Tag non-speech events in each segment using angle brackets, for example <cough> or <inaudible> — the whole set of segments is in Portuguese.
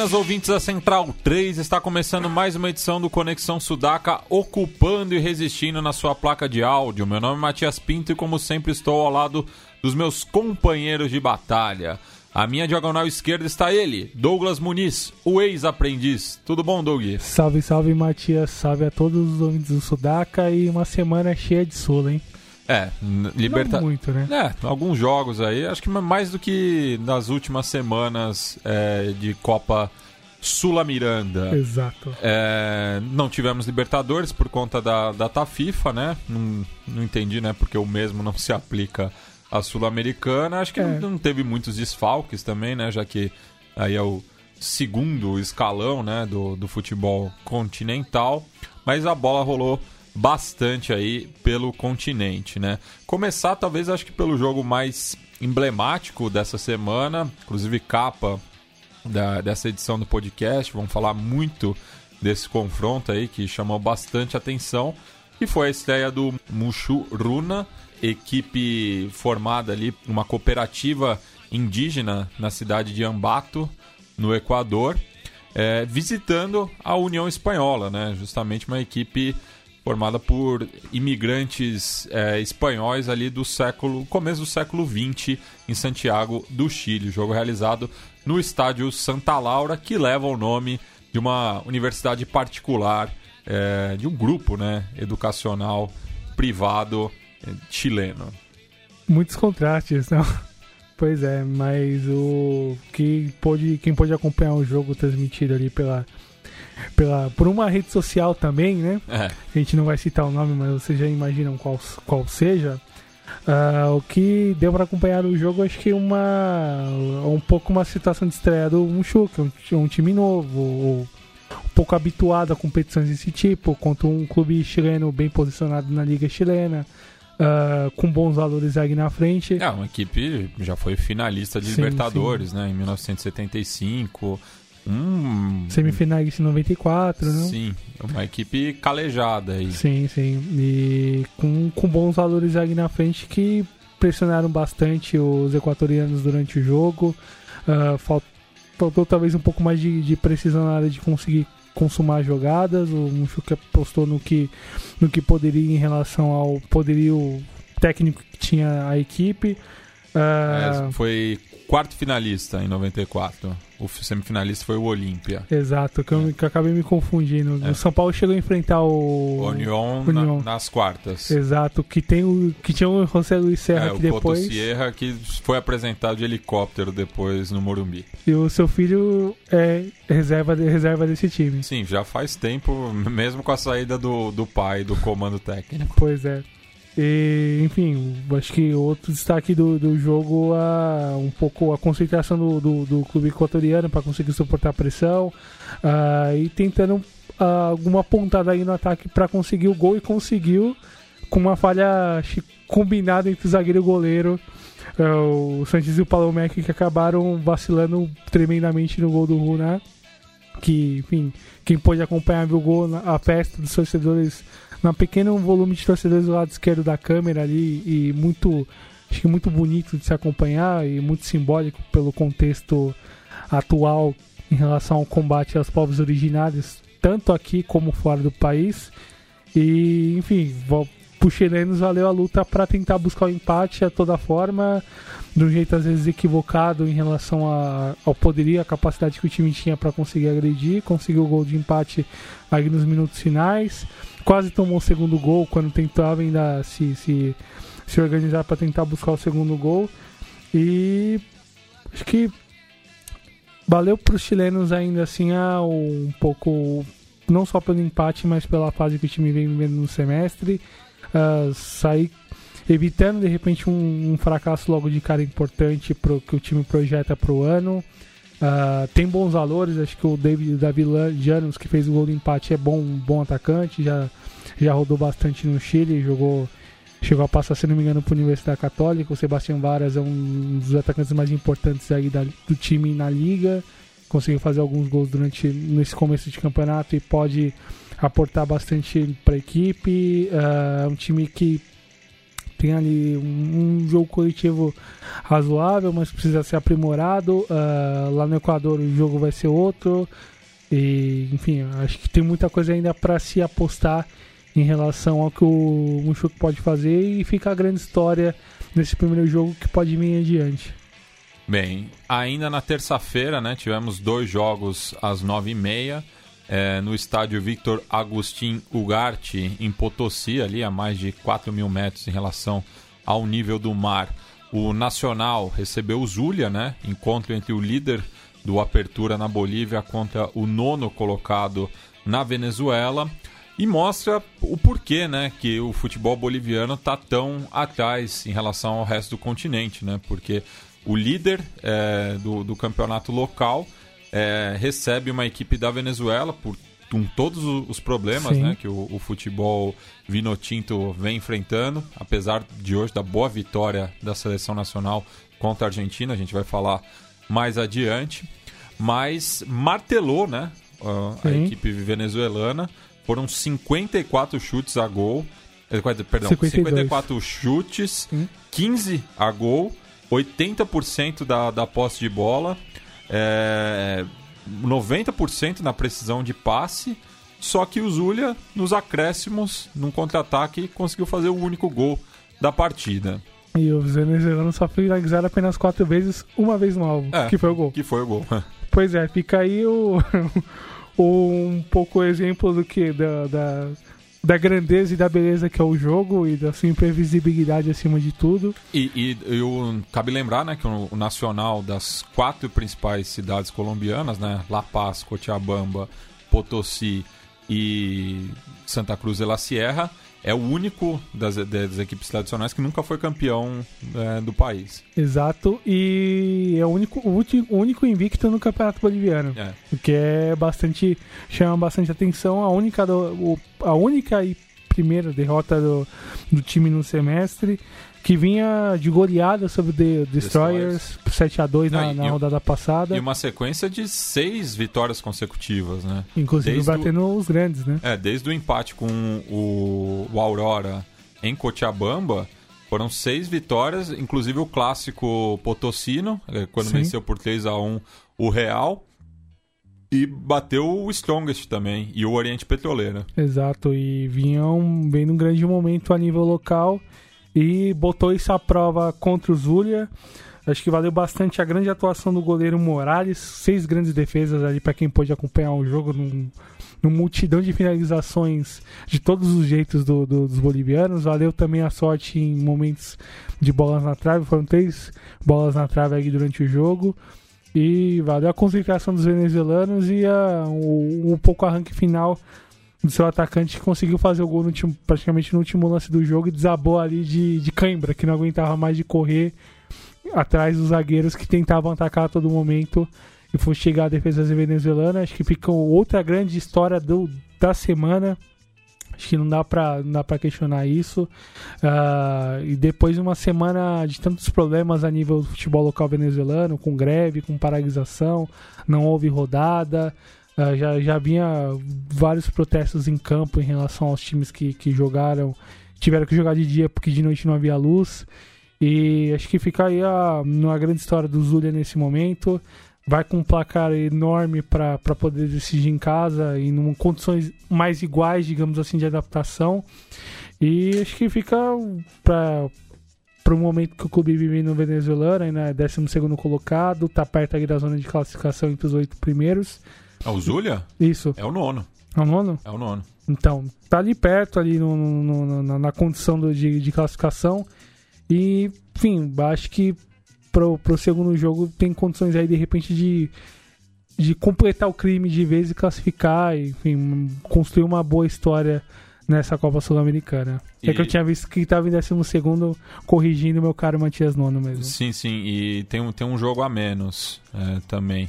Buenas ouvintes da Central 3, está começando mais uma edição do Conexão Sudaca, ocupando e resistindo na sua placa de áudio. Meu nome é Matias Pinto e, como sempre, estou ao lado dos meus companheiros de batalha. À minha diagonal esquerda está ele, Douglas Muniz, o ex-aprendiz. Tudo bom, Doug? Salve, salve, Matias. Salve a todos os ouvintes do Sudaca e uma semana cheia de Sula, hein? É, Libertadores. muito, né? É, alguns jogos aí, acho que mais do que nas últimas semanas é, de Copa Sula Miranda. Exato. É, não tivemos Libertadores por conta da data FIFA, né? Não, não entendi, né? Porque o mesmo não se aplica à Sul-Americana. Acho que É. não, não teve muitos desfalques também, né? Já que aí é o segundo escalão, né? Do, do futebol continental. Mas a bola rolou bastante aí pelo continente, né? Começar talvez acho que pelo jogo mais emblemático dessa semana, inclusive capa da- dessa edição do podcast, vamos falar muito desse confronto aí que chamou bastante atenção, que foi a estreia do Mushu Runa, equipe formada ali, uma cooperativa indígena na cidade de Ambato, no Equador, é, visitando a União Espanhola, né? Justamente uma equipe formada por imigrantes é, espanhóis ali do século começo do século XX em Santiago do Chile, jogo realizado no estádio Santa Laura que leva o nome de uma universidade particular é, de um grupo, né, educacional privado é, chileno. Muitos contrastes, não? <laughs> Pois é, mas o que pôde, quem pôde acompanhar o jogo transmitido ali pela, pela por uma rede social também, né? É, A gente não vai citar o nome, mas vocês já imaginam qual, qual seja. Ah, o que deu para acompanhar o jogo, acho que uma um pouco uma situação de estreia do Mushu, que é um, um time novo, um pouco habituado a competições desse tipo, contra um clube chileno bem posicionado na liga chilena, ah, com bons valores aí na frente. é uma equipe já foi finalista de Sim, Libertadores, né, em 1975. Um, Semifinais em 94, né? Sim, uma equipe calejada aí. Sim, sim. E com, com bons valores aí na frente que pressionaram bastante os equatorianos durante o jogo. Fal- faltou talvez um pouco mais de, de precisão na área de conseguir consumar jogadas. O Mushuka apostou no que, no que poderia em relação ao poderio técnico que tinha a equipe. Ah, É, foi quarto finalista em 94. O semifinalista foi o Olímpia. Exato, que eu, me- que eu acabei me confundindo. É. O São Paulo chegou a enfrentar o. O Union, Union. na- nas quartas. Exato, que tem o que tinha o José Luiz Serra É, que o depois Sierra que foi apresentado de helicóptero depois no Morumbi. e o seu filho é reserva reserva desse time. Sim, já faz tempo, <laughs> mesmo com a saída do, do pai do comando técnico. Pois é. E, enfim, acho que outro destaque do, do jogo a um pouco a concentração do, do, do clube equatoriano para conseguir suportar a pressão ah, e tentando ah, alguma pontada aí no ataque para conseguir o gol e conseguiu com uma falha combinada entre o zagueiro e o goleiro. ah, o Santos e o Palomec que acabaram vacilando tremendamente no gol do Runa. Que, enfim, quem pôde acompanhar viu o gol, a festa dos torcedores um pequeno volume de torcedores do lado esquerdo da câmera ali e muito acho que muito bonito de se acompanhar e muito simbólico pelo contexto atual em relação ao combate aos povos originários tanto aqui como fora do país. E enfim pro chilenos valeu a luta para tentar buscar o empate a toda forma de um jeito às vezes equivocado em relação a- ao poderio, a capacidade que o time tinha para conseguir agredir, conseguiu o gol de empate aí nos minutos finais, quase tomou o segundo gol quando tentava ainda se, se, se organizar para tentar buscar o segundo gol e acho que valeu para os chilenos ainda assim a um pouco não só pelo empate, mas pela fase que o time vem vivendo no semestre, ah, sair evitando de repente um, um fracasso logo de cara importante que o time projeta para o ano. Ah, tem bons valores, acho que o David Davi Janos, que fez o gol do empate, é bom, um bom atacante, já, já rodou bastante no Chile, jogou chegou a passar, se não me engano, para a Universidade Católica. O Sebastião Varas é um dos atacantes mais importantes aí da, do time na liga. Conseguiu fazer alguns gols durante nesse começo de campeonato e pode aportar bastante para a equipe. É uh, um time que tem ali um, um, jogo coletivo razoável, mas precisa ser aprimorado. Uh, lá no Equador o jogo vai ser outro. E, enfim, acho que tem muita coisa ainda para se apostar em relação ao que o Mushoku pode fazer e fica a grande história nesse primeiro jogo que pode vir adiante. Bem, ainda na terça-feira, né, tivemos dois jogos às nove e meia é, no estádio Victor Agustin Ugarte, em Potosí, ali a mais de 4 mil metros em relação ao nível do mar. O Nacional recebeu o Zulia, né, encontro entre o líder do Apertura na Bolívia contra o nono colocado na Venezuela e mostra o porquê, né, que o futebol boliviano está tão atrás em relação ao resto do continente, né? Porque o líder é, do, do campeonato local é, recebe uma equipe da Venezuela por com todos os problemas né, que o, o futebol vinotinto vem enfrentando, apesar de hoje da boa vitória da seleção nacional contra a Argentina, a gente vai falar mais adiante, mas martelou né, a, a equipe venezuelana, foram 54 chutes a gol, eh, perdão, 52. 54 chutes, Sim. 15 a gol, 80% da, da posse de bola, é, 90% na precisão de passe. Só que o Zulia, nos acréscimos, num contra-ataque, conseguiu fazer o único gol da partida. E o venezuelano só finalizaram apenas quatro vezes, uma vez no alvo, é, que foi o gol. Que foi o gol. <laughs> pois é, fica aí o, <laughs> o um pouco o exemplo do que da, da da grandeza e da beleza que é o jogo e da sua imprevisibilidade acima de tudo. E, e eu, cabe lembrar né, que o, o, nacional das quatro principais cidades colombianas, né, La Paz, Cochabamba, Potosí e Santa Cruz de la Sierra, é o único das, das equipes tradicionais que nunca foi campeão é, do país. Exato, e é o único, o único invicto no Campeonato Boliviano. É. O que é bastante. chama bastante atenção. A única, do, a única e primeira derrota do, do time no semestre que vinha de goleada sobre o The Destroyers, Destroyers. 7x2 na, na rodada passada. E uma sequência de seis vitórias consecutivas, né? Inclusive desde batendo o, os grandes, né? É, desde o empate com o, o Aurora em Cochabamba, foram seis vitórias, inclusive o clássico Potosino, é, quando Sim. venceu por 3 a 1 o Real. E bateu o Strongest também, e o Oriente Petroleiro. Exato, e vinham vendo um grande momento a nível local e botou isso à prova contra o Zulia. Acho que valeu bastante a grande atuação do goleiro Morales, seis grandes defesas ali para quem pôde acompanhar o jogo num, num, multidão de finalizações de todos os jeitos do, do, dos bolivianos. Valeu também a sorte em momentos de bolas na trave, foram três bolas na trave aí durante o jogo. E valeu a concentração dos venezuelanos e a, um, um pouco arranque final do seu atacante que conseguiu fazer o gol no praticamente no último lance do jogo e desabou ali de, de cãibra, que não aguentava mais de correr atrás dos zagueiros que tentavam atacar a todo momento e foi chegar a defesa venezuelana. Acho que fica outra grande história do, da semana. Acho que não dá pra, não dá questionar isso. Uh, e depois de uma semana de tantos problemas a nível do futebol local venezuelano, com greve, com paralisação, não houve rodada. Uh, já, já vários protestos em campo em relação aos times que, que jogaram, tiveram que jogar de dia porque de noite não havia luz. E acho que fica aí a, uma grande história do Zulia nesse momento. Vai com um placar enorme para poder decidir em casa e em condições mais iguais, digamos assim, de adaptação. E acho que fica para o momento que o clube vive no venezuelano, ainda é 12 colocado, está perto da zona de classificação entre os oito primeiros. É o Zulia? Isso. É o nono. É o nono? É o nono. Então, tá ali perto, ali no, no, no, na condição do, de, de, classificação. E, enfim, acho que pro, pro segundo jogo tem condições aí, de repente, de, de completar o crime de vez e classificar. E, enfim, construir uma boa história nessa Copa Sul-Americana. E... É que eu tinha visto que estava em 12 segundo corrigindo meu caro Matias Nono mesmo. Sim, sim. E tem um, tem um jogo a menos é, também.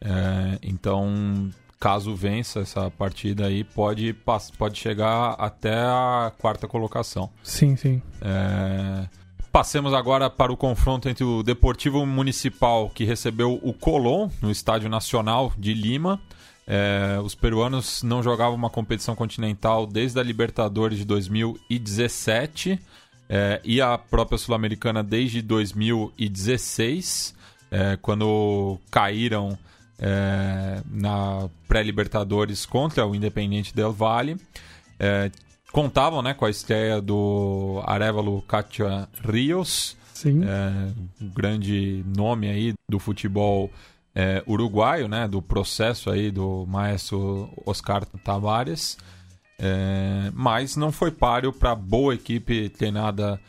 É, então, caso vença essa partida aí, pode, pode chegar até a quarta colocação. Sim, sim. É... Passemos agora para o confronto entre o Deportivo Municipal, que recebeu o Colón no Estádio Nacional de Lima. É... os peruanos não jogavam uma competição continental desde a Libertadores de 2017 é... e a própria Sul-Americana desde 2016, é, quando caíram é, na pré-Libertadores contra o Independente Del Valle. É, contavam né, com a estreia do Arevalo Katia Rios, Sim. É, um grande nome aí do futebol é, uruguaio, né, do processo aí do maestro Oscar Tavares. É, mas não foi páreo para a boa equipe treinada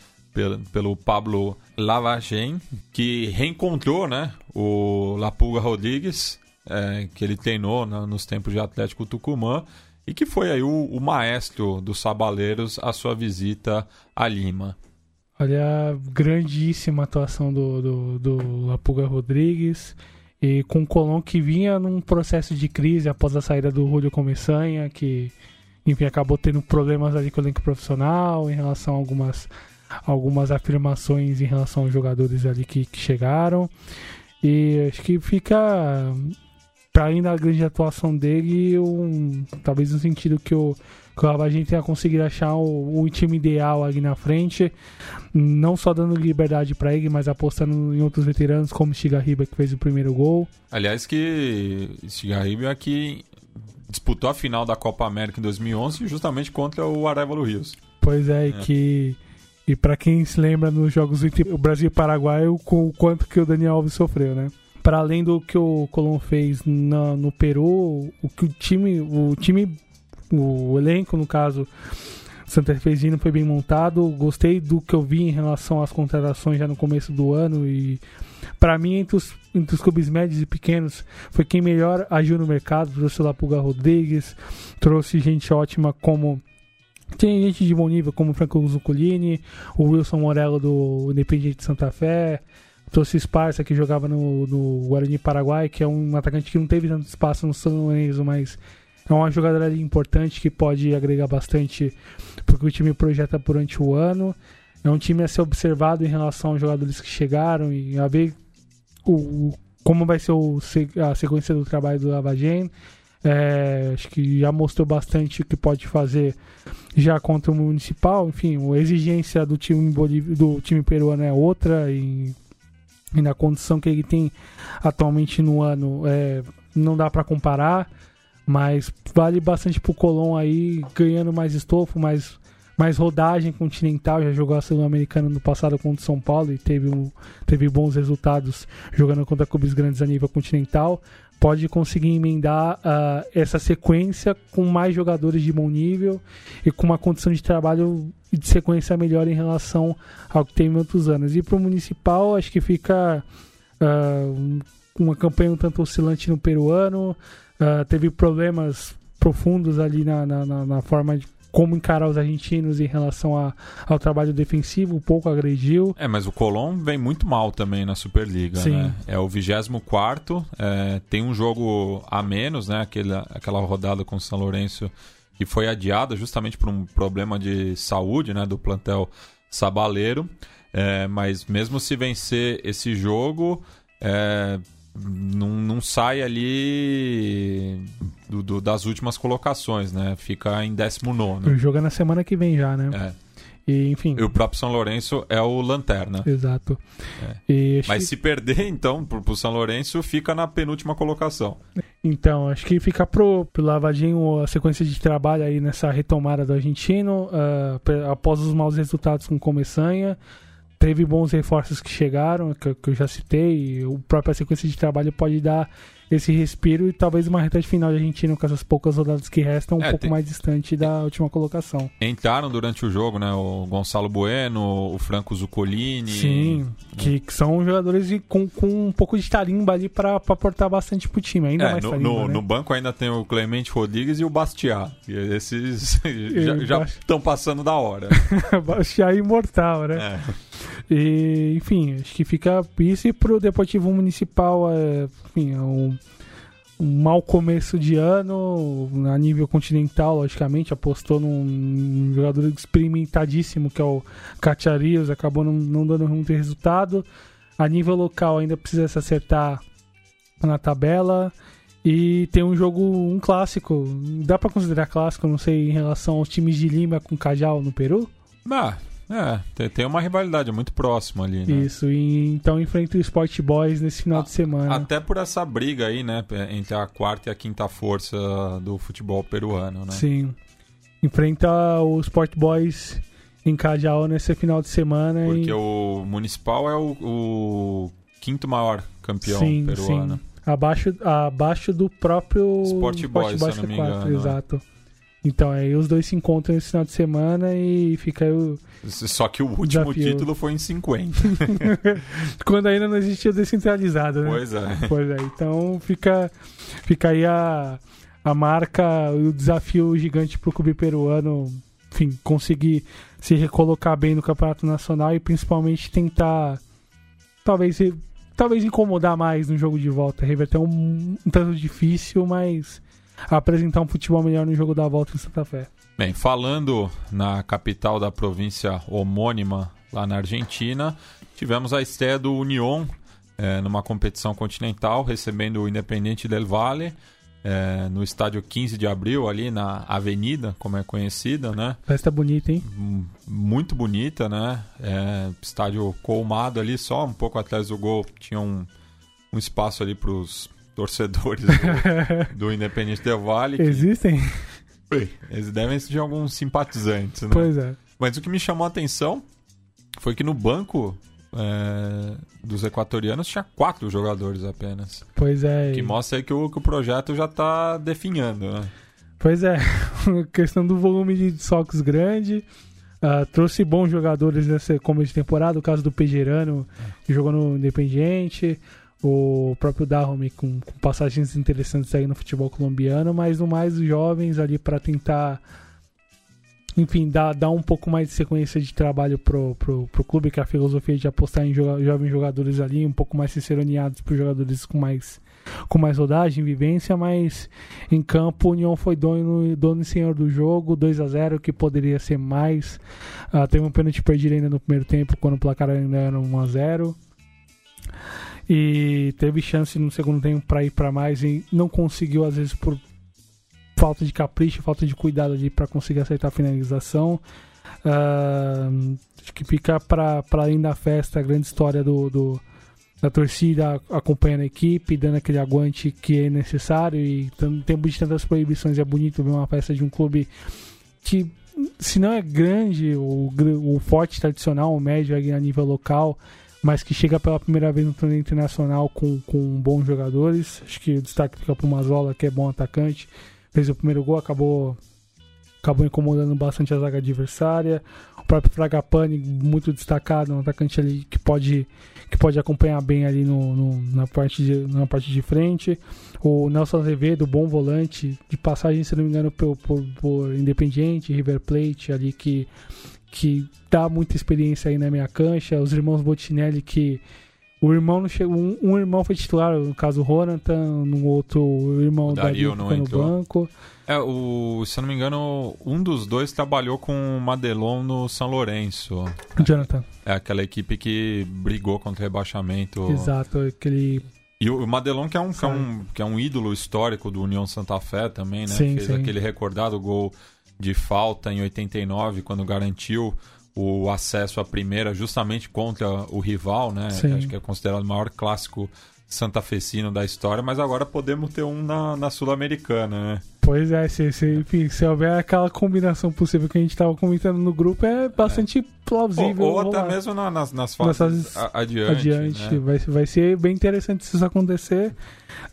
pelo, Pablo Lavagem, que reencontrou né, o Lapuga Rodrigues, é, que ele treinou né, nos tempos de Atlético Tucumã, e que foi aí o, o maestro dos sabaleiros a sua visita a Lima. Olha, grandíssima atuação do, do, do Lapuga Rodrigues. E com o Colón que vinha num processo de crise após a saída do Julio Começanha, que enfim, acabou tendo problemas ali com o elenco profissional em relação a algumas, algumas afirmações em relação aos jogadores ali que, que chegaram. E acho que fica para além da grande atuação dele, um, talvez no sentido que o, que gente tenha conseguido achar o, o, time ideal ali na frente, não só dando liberdade para ele, mas apostando em outros veteranos como Shigarriba que fez o primeiro gol. Aliás, que Shigarriba é que disputou a final da Copa América em 2011 justamente contra o Arevalo Rios. Pois é, é. que e para quem se lembra nos jogos entre o Brasil e o Paraguai, o, o quanto que o Daniel Alves sofreu, né? para além do que o Colón fez na, no Peru, o que o time, o time, o elenco no caso, Santa Fezino foi bem montado. Gostei do que eu vi em relação às contratações já no começo do ano e para mim entre os, entre os clubes médios e pequenos foi quem melhor agiu no mercado. Trouxe o Lapuga Rodrigues, trouxe gente ótima como tem gente de bom nível como o Franco Zuccolini, o Wilson Morello do Independiente de Santa Fé, trouxe Esparça, que jogava no, no Guarani Paraguai, que é um atacante que não teve tanto espaço no São Lourenço, mas é uma jogadora importante que pode agregar bastante porque o time projeta durante o ano. É um time a ser observado em relação aos jogadores que chegaram e a ver o, como vai ser o, a sequência do trabalho do Lavagen. É, acho que já mostrou bastante o que pode fazer já contra o Municipal. Enfim, a exigência do time, do time peruano é outra e e na condição que ele tem atualmente no ano, é, não dá para comparar, mas vale bastante pro Colón aí, ganhando mais estofo, mais, mais rodagem continental, já jogou a Sul-Americana no passado contra o São Paulo e teve, um, teve bons resultados jogando contra clubes grandes a nível continental pode conseguir emendar uh, essa sequência com mais jogadores de bom nível e com uma condição de trabalho de sequência melhor em relação ao que teve em outros anos. E para o Municipal, acho que fica uh, uma campanha um tanto oscilante no peruano, uh, teve problemas profundos ali na, na, na forma de como encarar os argentinos em relação a, ao trabalho defensivo, um pouco agrediu. É, mas o Colón vem muito mal também na Superliga, Sim. né? É o 24 é, tem um jogo a menos, né? Aquela, aquela rodada com o São Lourenço que foi adiada justamente por um problema de saúde, né? Do plantel sabaleiro. É, mas mesmo se vencer esse jogo, é, não, não sai ali do, do, das últimas colocações, né? Fica em 19. O jogo é na semana que vem já, né? É. E, enfim. E o próprio São Lourenço é o lanterna. Exato. É. Mas se perder, então, pro, pro São Lourenço, fica na penúltima colocação. Então, acho que fica pro, pro Lavadinho a sequência de trabalho aí nessa retomada do argentino, uh, após os maus resultados com Começanha teve bons reforços que chegaram, que, que eu já citei, a própria sequência de trabalho pode dar esse respiro e talvez uma reta de final de Argentina com essas poucas rodadas que restam um é, pouco tem... mais distante da última colocação. Entraram durante o jogo, né? O Gonçalo Bueno, o Franco Zuccolini. Sim, que, que são jogadores de, com, com um pouco de tarimba ali para aportar bastante pro time, ainda é, mais no, tarimba, no, né? no, banco ainda tem o Clemente Rodrigues e o Bastiat. Esses <laughs> já estão passando da hora. <laughs> Bastiat é imortal, né? É. E, enfim, acho que fica isso e pro Deportivo Municipal, é, enfim, é um, um mau começo de ano, a nível continental, logicamente, apostou num, jogador experimentadíssimo que é o Cacharias, acabou não, não dando muito resultado. A nível local ainda precisa se acertar na tabela. E tem um jogo, um clássico. Dá para considerar clássico, não sei, em relação aos times de Lima com Cajal no Peru? Ah, é, tem, uma rivalidade muito próxima ali, né? Isso, e então enfrenta o Sport Boys nesse final A- de semana. Até por essa briga aí, né, entre a quarta e a quinta força do futebol peruano, né? Sim. Enfrenta o Sport Boys em Cajal nesse final de semana. Porque e... o Municipal é o, o quinto maior campeão sim, peruano. sim. Abaixo, abaixo do próprio Sport Boys, se eu não me C4, engano, é. Então, aí os dois se encontram nesse final de semana e fica aí o... Só que o último Desafio. título foi em 50. <laughs> Quando ainda não existia o descentralizado, né? pois é. Pois é, então fica, fica aí a, a marca, o desafio gigante pro clube peruano, enfim, conseguir se recolocar bem no campeonato nacional e principalmente tentar, talvez, talvez incomodar mais no jogo de volta. Reverter um, um tanto difícil, mas apresentar um futebol melhor no jogo da volta em Santa Fé. Bem, falando na capital da província homônima, lá na Argentina, tivemos a estreia do Union eh, numa competição continental, recebendo o Independente del Valle, eh, no estádio 15 de abril, ali na Avenida, como é conhecida, né? Festa bonita, hein? Muito bonita, né? É, estádio colmado ali, só um pouco atrás do gol tinha um, um espaço ali para os torcedores do, <laughs> do Independente del Valle. que- Existem? eles devem ser de alguns simpatizantes, né? Pois é. Mas o que me chamou a atenção foi que no banco é, dos equatorianos tinha quatro jogadores apenas. Pois é. Que mostra aí que o, que o projeto já tá definhando, né? Pois é, <laughs> questão do volume de desfalques grande. ah, trouxe bons jogadores nessa começo de temporada, o caso do Pejerano, que jogou no Independiente, o próprio Dahomey com, com passagens interessantes aí no futebol colombiano, mas no mais os jovens ali para tentar, enfim, dar, dar um pouco mais de sequência de trabalho pro, pro, pro clube, que é a filosofia de apostar em joga- jovens jogadores ali, um pouco mais ciceroneados para jogadores com mais, com mais rodagem, vivência, mas em campo, o União foi dono, dono e senhor do jogo, 2 a 0 que poderia ser mais. Ah, teve um pênalti perdido ainda no primeiro tempo, quando o placar ainda era 1 a 0 E teve chance no segundo tempo para ir para mais e não conseguiu, às vezes, por falta de capricho, falta de cuidado ali para conseguir acertar a finalização. Ah, acho que fica para além da festa a grande história do, do- da torcida acompanhando a equipe, dando aquele aguante que é necessário e em tempo de tantas proibições é bonito ver uma festa de um clube que se não é grande, o, o forte tradicional, o médio a nível local, mas que chega pela primeira vez no torneio internacional com, com bons jogadores. Acho que o destaque fica para o Mazola, que é bom atacante. Fez o primeiro gol, acabou acabou incomodando bastante a zaga adversária. O próprio Fragapane, muito destacado, um atacante ali que pode, que pode acompanhar bem ali no, no- na, parte de, na parte de frente. O Nelson Azevedo, bom volante, de passagem, se não me engano, por, por, por Independiente, River Plate, ali que, que dá muita experiência aí na minha cancha. Os irmãos Bottinelli, que o irmão não chegou. Um, um irmão foi titular, no caso o Ronatan, no outro o irmão O Dario Dario não no banco. É, o, se eu não me engano, um dos dois trabalhou com o Madelon no São Lourenço. Jonathan, É aquela equipe que brigou contra o rebaixamento. exato, aquele E o o Madelon, que é, um, que, é um, que é um ídolo histórico do União Santa Fé também, né? Sim, Fez sim. aquele recordado gol de falta em 89, quando garantiu o acesso à primeira justamente contra o rival, né? Sim. Acho que é considerado o maior clássico santafecino da história, mas agora podemos ter um na, na Sul-Americana, né? Pois é, se, se, enfim, se houver aquela combinação possível que a gente estava comentando no grupo, é bastante Ou, plausível. ou até rolar. mesmo na- nas, nas Nas fases a- adiante. adiante. né? Vai, vai ser bem interessante se isso acontecer.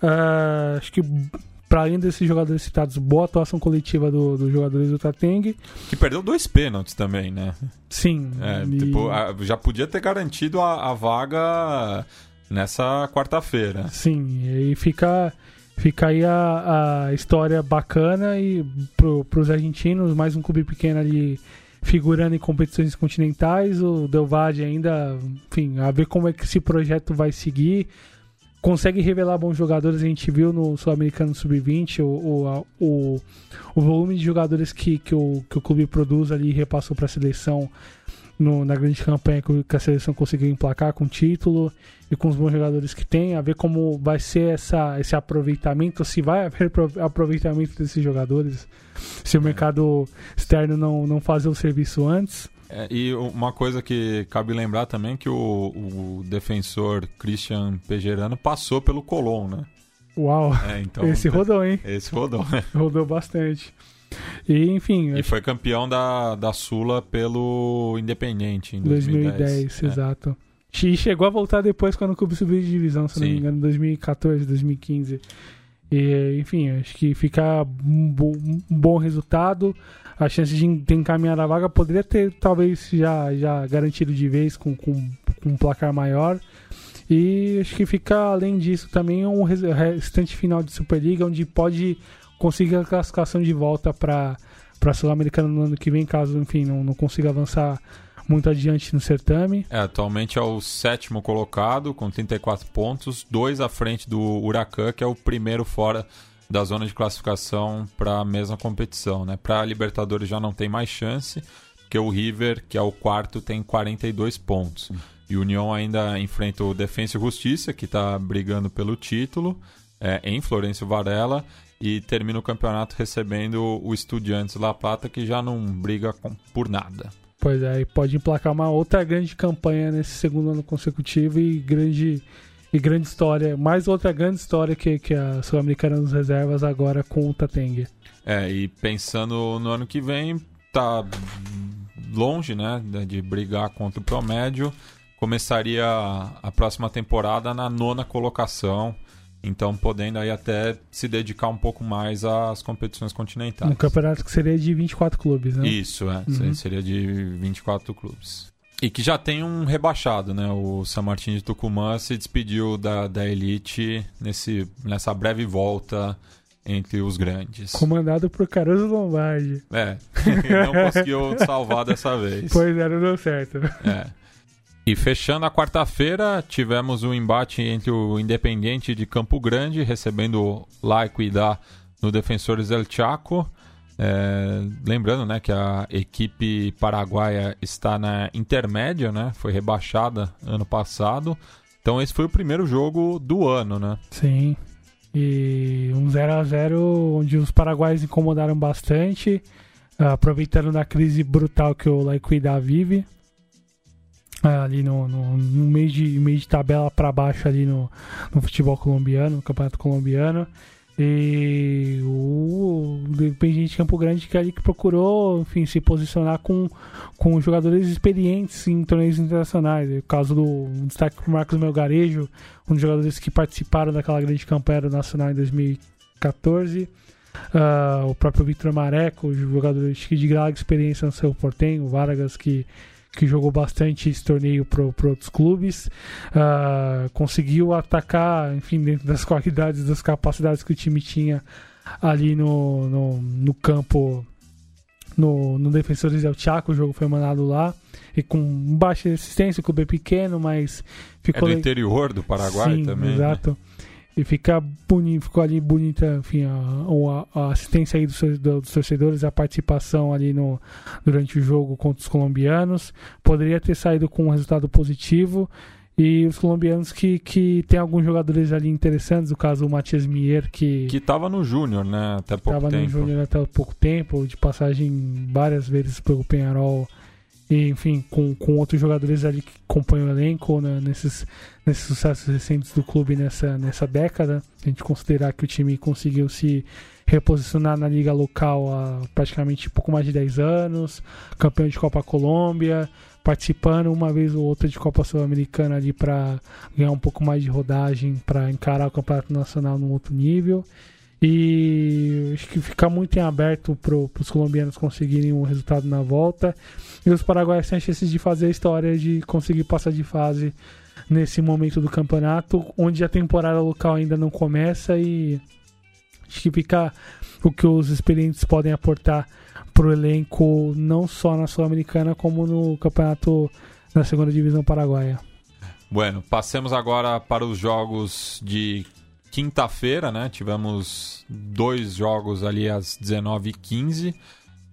Ah, acho que, para além desses jogadores citados, boa atuação coletiva do- dos jogadores do Tateng. Que perdeu dois pênaltis também, né? Sim. É, e- tipo, já podia ter garantido a, a vaga nessa quarta-feira. Sim, e fica, fica aí a, a história bacana e pro, pros argentinos, mais um clube pequeno ali figurando em competições continentais, o Del Valle ainda, enfim, a ver como é que esse projeto vai seguir, consegue revelar bons jogadores. A gente viu no Sul-Americano Sub-20 o, o, o, o, volume de jogadores que, que, o, que o clube produz ali e repassou para a seleção no, na grande campanha que a seleção conseguiu emplacar com título e com os bons jogadores que tem, a ver como vai ser essa, esse aproveitamento, se vai haver aproveitamento desses jogadores, se o é. mercado externo não, não fazer o serviço antes. É, e uma coisa que cabe lembrar também é que o, o defensor Christian Pejerano passou pelo Colón, né? Uau! É, então, <laughs> esse rodou, hein? Esse rodou, né? <laughs> Rodou bastante. E, enfim. E foi campeão da, da Sula pelo Independente em 2010. 2010, é. exato. E chegou a voltar depois quando o clube subiu de divisão, se Sim. não me engano, em 2014, 2015. E, enfim, acho que fica um bom, um bom resultado. A chance de ter encaminhado a vaga poderia ter, talvez, já, já garantido de vez com, com, com um placar maior. E acho que fica, além disso, também um restante final de Superliga, onde pode conseguir a classificação de volta para a Sul-Americana no ano que vem, caso, enfim, não, não consiga avançar muito adiante no certame. É, atualmente é o sétimo colocado, com 34 pontos, dois à frente do Huracan, que é o primeiro fora da zona de classificação para a mesma competição. Né? Para a Libertadores já não tem mais chance, porque o River, que é o quarto, tem 42 pontos. E o União ainda enfrenta o Defensa e Justiça, que está brigando pelo título, é, em Florencio Varela, e termina o campeonato recebendo o Estudiantes La Plata, que já não briga com, por nada. Pois é, e pode emplacar uma outra grande campanha nesse segundo ano consecutivo e grande e grande história, mais outra grande história que, que a Sul-Americana nos reservas agora com o. É, e pensando no ano que vem, tá longe, né, de brigar contra o promédio. Começaria a próxima temporada na nona colocação então, podendo aí até se dedicar um pouco mais às competições continentais. Um campeonato que seria de 24 clubes, né? Isso, é. Uhum. Seria de 24 clubes. E que já tem um rebaixado, né? O San Martín de Tucumã se despediu da, da elite nesse, nessa breve volta entre os grandes. Comandado por Caruso Lombardi. É, <laughs> não conseguiu salvar dessa vez. Pois é, não deu certo. É. E fechando a quarta-feira, tivemos um embate entre o Independiente de Campo Grande, recebendo o La Equidad no Defensores del Chaco. É, lembrando né, que a equipe paraguaia está na intermédia, né, foi rebaixada ano passado. Então esse foi o primeiro jogo do ano, né? Sim. E um 0 a 0 onde os paraguaios incomodaram bastante, aproveitando da crise brutal que o La Equidad vive. É, ali no, no, no, meio, de, meio de tabela para baixo ali no, no futebol colombiano, no campeonato colombiano. E o Independiente de Campo Grande que é ali que procurou, enfim, se posicionar com, com jogadores experientes em torneios internacionais. O caso do destaque para Marcos Melgarejo, um dos jogadores que participaram daquela grande campanha Nacional em 2014. Uh, ah, o próprio Victor Mareco, jogador de grande experiência no seu Portenho, o Vargas que que jogou bastante esse torneio para outros clubes, uh, conseguiu atacar, enfim, dentro das <laughs> qualidades, das capacidades que o time tinha ali no, no, no campo no, no Defensores del Chaco, o jogo foi mandado lá e com baixa resistência, o clube é pequeno, mas ficou... É do interior do Paraguai Sim, também. Né? exato. Né? E fica bonito, ficou ali bonita, enfim, a, a, assistência aí dos, dos, torcedores, a participação ali no, durante o jogo contra os colombianos. Poderia ter saído com um resultado positivo. E os colombianos que, que tem alguns jogadores ali interessantes, o caso o Matias Mier, que. Que estava no Júnior, né? Até pouco tava tempo. no Júnior até pouco tempo, de passagem várias vezes pelo Penharol e, enfim, com, com outros jogadores ali que compõem o elenco né, nesses, nesses sucessos recentes do clube nessa, nessa década. A gente considerar que o time conseguiu se reposicionar na liga local há praticamente pouco mais de 10 anos, campeão de Copa Colômbia, participando uma vez ou outra de Copa Sul-Americana ali para ganhar um pouco mais de rodagem para encarar o Campeonato Nacional num outro nível. E acho que fica muito em aberto para os colombianos conseguirem um resultado na volta. E os paraguaios têm a chance de fazer a história de conseguir passar de fase nesse momento do campeonato, onde a temporada local ainda não começa e acho que fica o que os experientes podem aportar para o elenco, não só na Sul-Americana, como no campeonato na segunda divisão paraguaia. Bueno, passemos agora para os jogos de quinta-feira, né? Tivemos dois jogos ali às 19h15.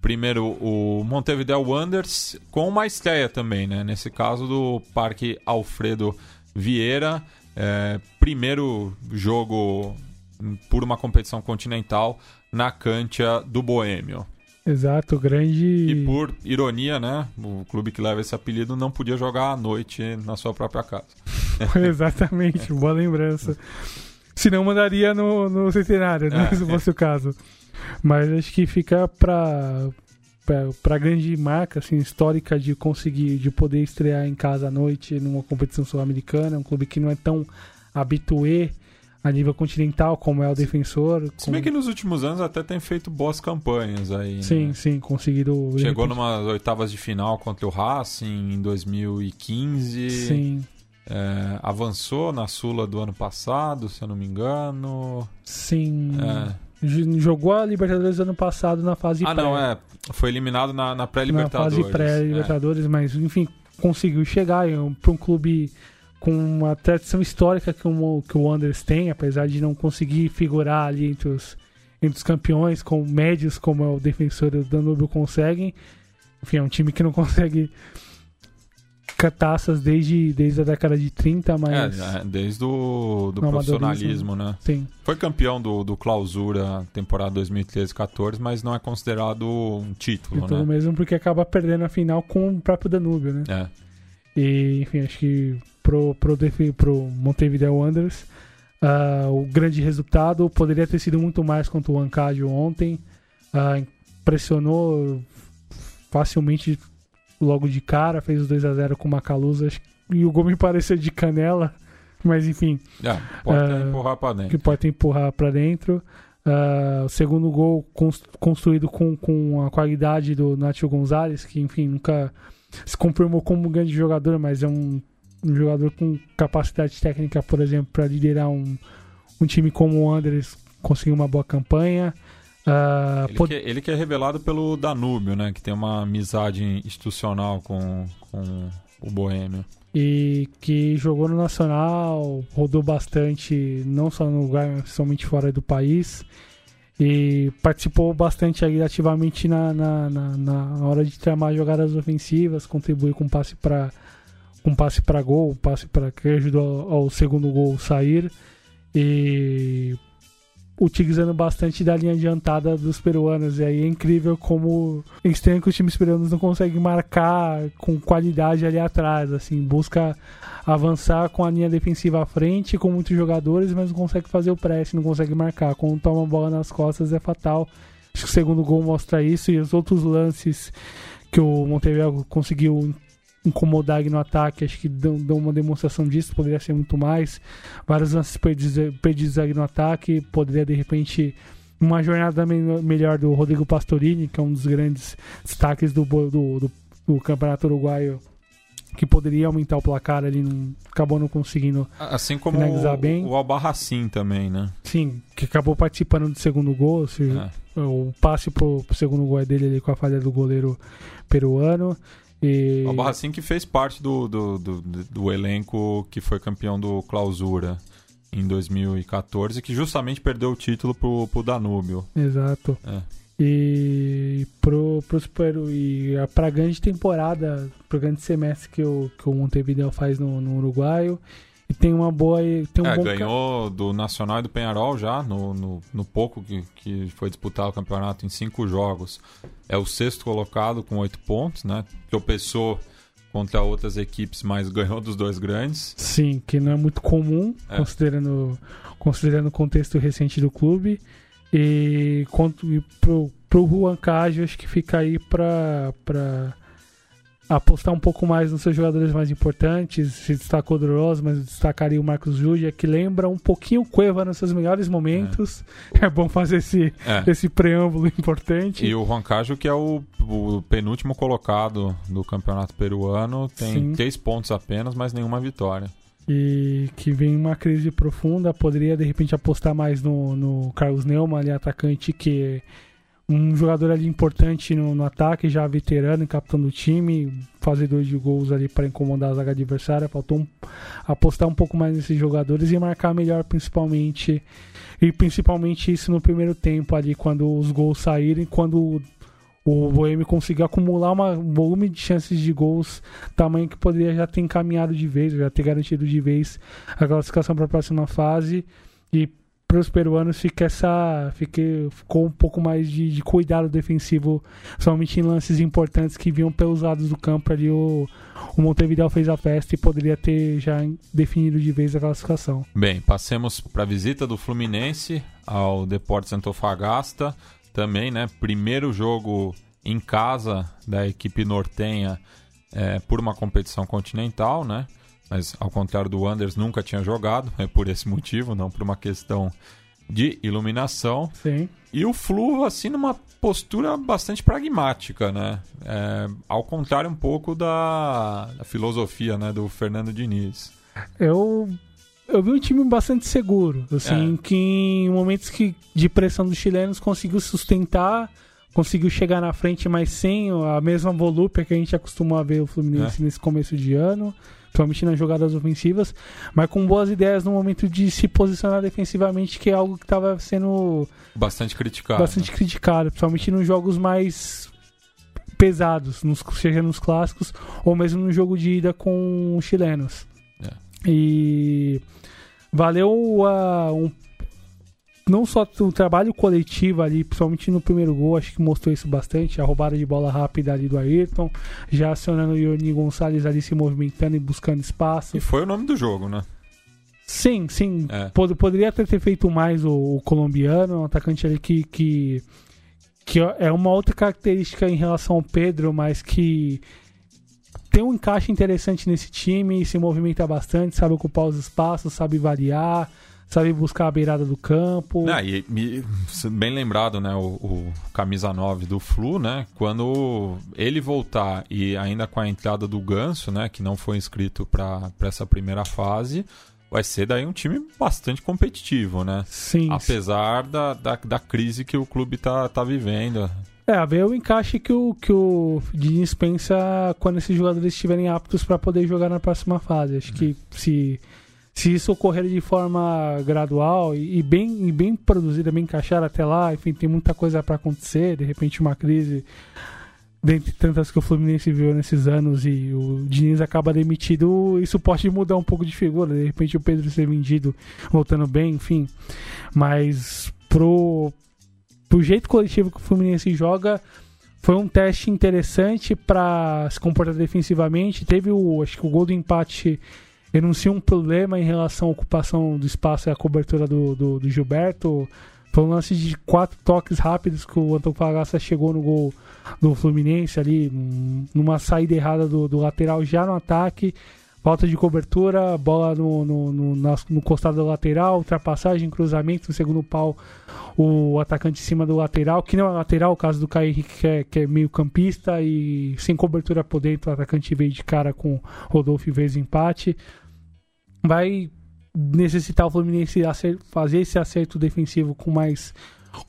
Primeiro, o Montevideo Wanderers, com uma estreia também, né? Nesse caso, do Parque Alfredo Vieira. É, primeiro jogo por uma competição continental na cancha do Boêmio. Exato, grande. E por ironia, né? O clube que leva esse apelido não podia jogar à noite na sua própria casa. <laughs> Exatamente, boa lembrança. Se não, mandaria no, no centenário, né? É. Se fosse o caso. Mas acho que fica para para grande marca assim, histórica de conseguir de poder estrear em casa à noite numa competição sul-americana, um clube que não é tão habitué a nível continental, como é o defensor. Se bem que nos últimos anos até tem feito boas campanhas aí. Sim, né? sim, conseguido. Chegou numa oitavas de final contra o Racing em 2015. Sim. É, avançou na Sula do ano passado, se eu não me engano. Sim. É. Jogou a Libertadores ano passado na fase ah, pré. Ah, não, é. Foi eliminado na, na pré-Libertadores. Na fase pré-Libertadores, é. mas enfim, conseguiu chegar para um clube com uma tradição histórica que o, que o Wanderers tem, apesar de não conseguir figurar ali entre os, entre os campeões, com médios como é o defensor do Danúbio conseguem. Enfim, é um time que não <laughs> consegue taças desde, desde a década de 30, mas. É, desde o do profissionalismo, né? Sim. Foi campeão do, do Clausura temporada 2013-14, mas não é considerado um título, título né? mesmo porque acaba perdendo a final com o próprio Danúbio, né? É. E, enfim, acho que pro, pro, pro Montevideo Wanderers. Uh, o grande resultado poderia ter sido muito mais contra o Ancadio ontem. Uh, pressionou facilmente logo de cara, fez os 2 a 0 com o Macalusa e o gol me pareceu de canela, mas enfim. É, pode uh, empurrar para dentro. Que pode empurrar para dentro. Uh, o segundo gol construído com, com a qualidade do Nacho Gonzalez, que enfim nunca se confirmou como um grande jogador, mas é um um jogador com capacidade técnica, por exemplo, para liderar um, um time como o Andres conseguir uma boa campanha. Uh, ele, pod... que, ele, que, é revelado pelo Danúbio, né? Que tem uma amizade institucional com, com o Boêmio. E que jogou no Nacional, rodou bastante, não só no lugar, mas somente fora do país. E participou bastante ativamente na, na, na, na hora de tramar jogadas ofensivas, contribuiu com passe para um passe para gol, passe para que ajudou ao, ao, segundo gol sair e utilizando bastante da linha adiantada dos peruanos. E aí é incrível como é estranho que os times peruanos não conseguem marcar com qualidade ali atrás, assim, busca avançar com a linha defensiva à frente, com muitos jogadores, mas não consegue fazer o press, não consegue marcar. Quando toma a bola nas costas é fatal. Acho que o segundo gol mostra isso e os outros lances que o Montevideo conseguiu incomodar no ataque, acho que dão, dão, uma demonstração disso, poderia ser muito mais. Vários lances perdidos no ataque, poderia de repente uma jornada melhor do Rodrigo Pastorini, que é um dos grandes destaques do, do, do, do campeonato uruguaio que poderia aumentar o placar ali, não, acabou não conseguindo assim como finalizar o, bem. O Albarracin também, né? Sim, que acabou participando do segundo gol, seja, é. o passe pro, pro segundo gol é dele ali com a falha do goleiro peruano. E... O Barracin que fez parte do, do, do, do, elenco que foi campeão do Clausura em 2014, que justamente perdeu o título pro, pro Danúbio. Exato. É. E pro, pro Super, e pra grande temporada, pro grande semestre que o, que o Montevideo faz no, no Uruguaio e tem uma boa. Tem um é, ganhou do Nacional e do Penharol já, no, no, no pouco que, que foi disputar o campeonato em cinco jogos. É o sexto colocado com oito pontos, né? Tropeçou contra outras equipes, mas ganhou dos dois grandes. Sim, que não é muito comum, é. considerando, considerando o contexto recente do clube. E, quanto, e pro, pro Juan Cássio, acho que fica aí para apostar um pouco mais nos seus jogadores mais importantes. Se destacou o Droz, mas destacaria o Marcos Júlia, que lembra um pouquinho o Cueva nos seus melhores momentos. É, <laughs> é bom fazer esse, é. esse preâmbulo importante. E o Juan Cajo, que é o, o, penúltimo colocado do campeonato peruano, tem Sim. três pontos apenas, mas nenhuma vitória. E que vem uma crise profunda, poderia de repente apostar mais no, no Carlos Neumann, ali, atacante que um jogador ali importante no, no ataque, já veterano, capitão do time, fazedor de gols ali para incomodar a zaga adversária. Faltou um, apostar um pouco mais nesses jogadores e marcar melhor, principalmente. E principalmente isso no primeiro tempo ali, quando os gols saírem, quando o Boêmio conseguiu acumular um volume de chances de gols tamanho que poderia já ter encaminhado de vez, já ter garantido de vez a classificação para a próxima fase. E para os peruanos fica essa, fica, ficou um pouco mais de, de, cuidado defensivo, somente em lances importantes que vinham pelos lados do campo ali. O, o Montevideo fez a festa e poderia ter já definido de vez a classificação. Bem, passemos para a visita do Fluminense ao Deportes Antofagasta. Também, né? Primeiro jogo em casa da equipe nortenha é, por uma competição continental, né? Mas ao contrário do Anders, nunca tinha jogado, é por esse motivo, não por uma questão de iluminação. Sim. E o Flu, assim, numa postura bastante pragmática, né? É, ao contrário um pouco da, da, filosofia né, do Fernando Diniz. Eu, eu vi um time bastante seguro, assim, é. que em momentos que, de pressão dos chilenos conseguiu sustentar, conseguiu chegar na frente, mas sem a mesma volúpia que a gente acostumou a ver o Fluminense é. nesse começo de ano principalmente nas jogadas ofensivas, mas com boas ideias no momento de se posicionar defensivamente, que é algo que estava sendo bastante criticado. Bastante né? criticado, principalmente nos jogos mais pesados, nos, seja nos clássicos ou mesmo no jogo de ida com os chilenos. É. E valeu uh, um não só o trabalho coletivo ali, principalmente no primeiro gol, acho que mostrou isso bastante, a roubada de bola rápida ali do Ayrton, já acionando o Ioni Gonçalves ali se movimentando e buscando espaço. E foi o nome do jogo, né? Sim, sim. É. Pod poderia ter, ter feito mais o, o, colombiano, um atacante ali que, que, que é uma outra característica em relação ao Pedro, mas que tem um encaixe interessante nesse time, se movimenta bastante, sabe ocupar os espaços, sabe variar sabe buscar a beirada do campo. E, e, bem lembrado, né, o, o, camisa 9 do Flu, né, quando ele voltar e ainda com a entrada do Ganso, né, que não foi inscrito para essa primeira fase, vai ser daí um time bastante competitivo, né? Sim. Apesar da, da, da crise que o clube tá, tá vivendo. É, a ver o encaixe que o, que o Diniz pensa quando esses jogadores estiverem aptos para poder jogar na próxima fase. Acho que se se isso ocorrer de forma gradual e, e, bem, e bem produzida, bem encaixada até lá, enfim, tem muita coisa para acontecer, de repente uma crise dentre tantas que o Fluminense viu nesses anos e o Diniz acaba demitido, isso pode mudar um pouco de figura, de repente o Pedro ser vendido voltando bem, enfim. Mas pro, pro jeito coletivo que o Fluminense joga, foi um teste interessante para se comportar defensivamente. Teve o, acho que o gol do empate denuncia um problema em relação à ocupação do espaço e à cobertura do, do, do Gilberto. Foi um lance de quatro toques rápidos que o Antofagasta chegou no gol do Fluminense ali, numa saída errada do, do lateral já no ataque. Falta de cobertura, bola no, no, no, no, costado do lateral, ultrapassagem, cruzamento no segundo pau, o atacante em cima do lateral, que não é lateral, o caso do Caio Henrique, que é, que é meio campista, e sem cobertura por dentro, o atacante veio de cara com Rodolfo e fez empate vai necessitar o Fluminense fazer esse acerto defensivo com mais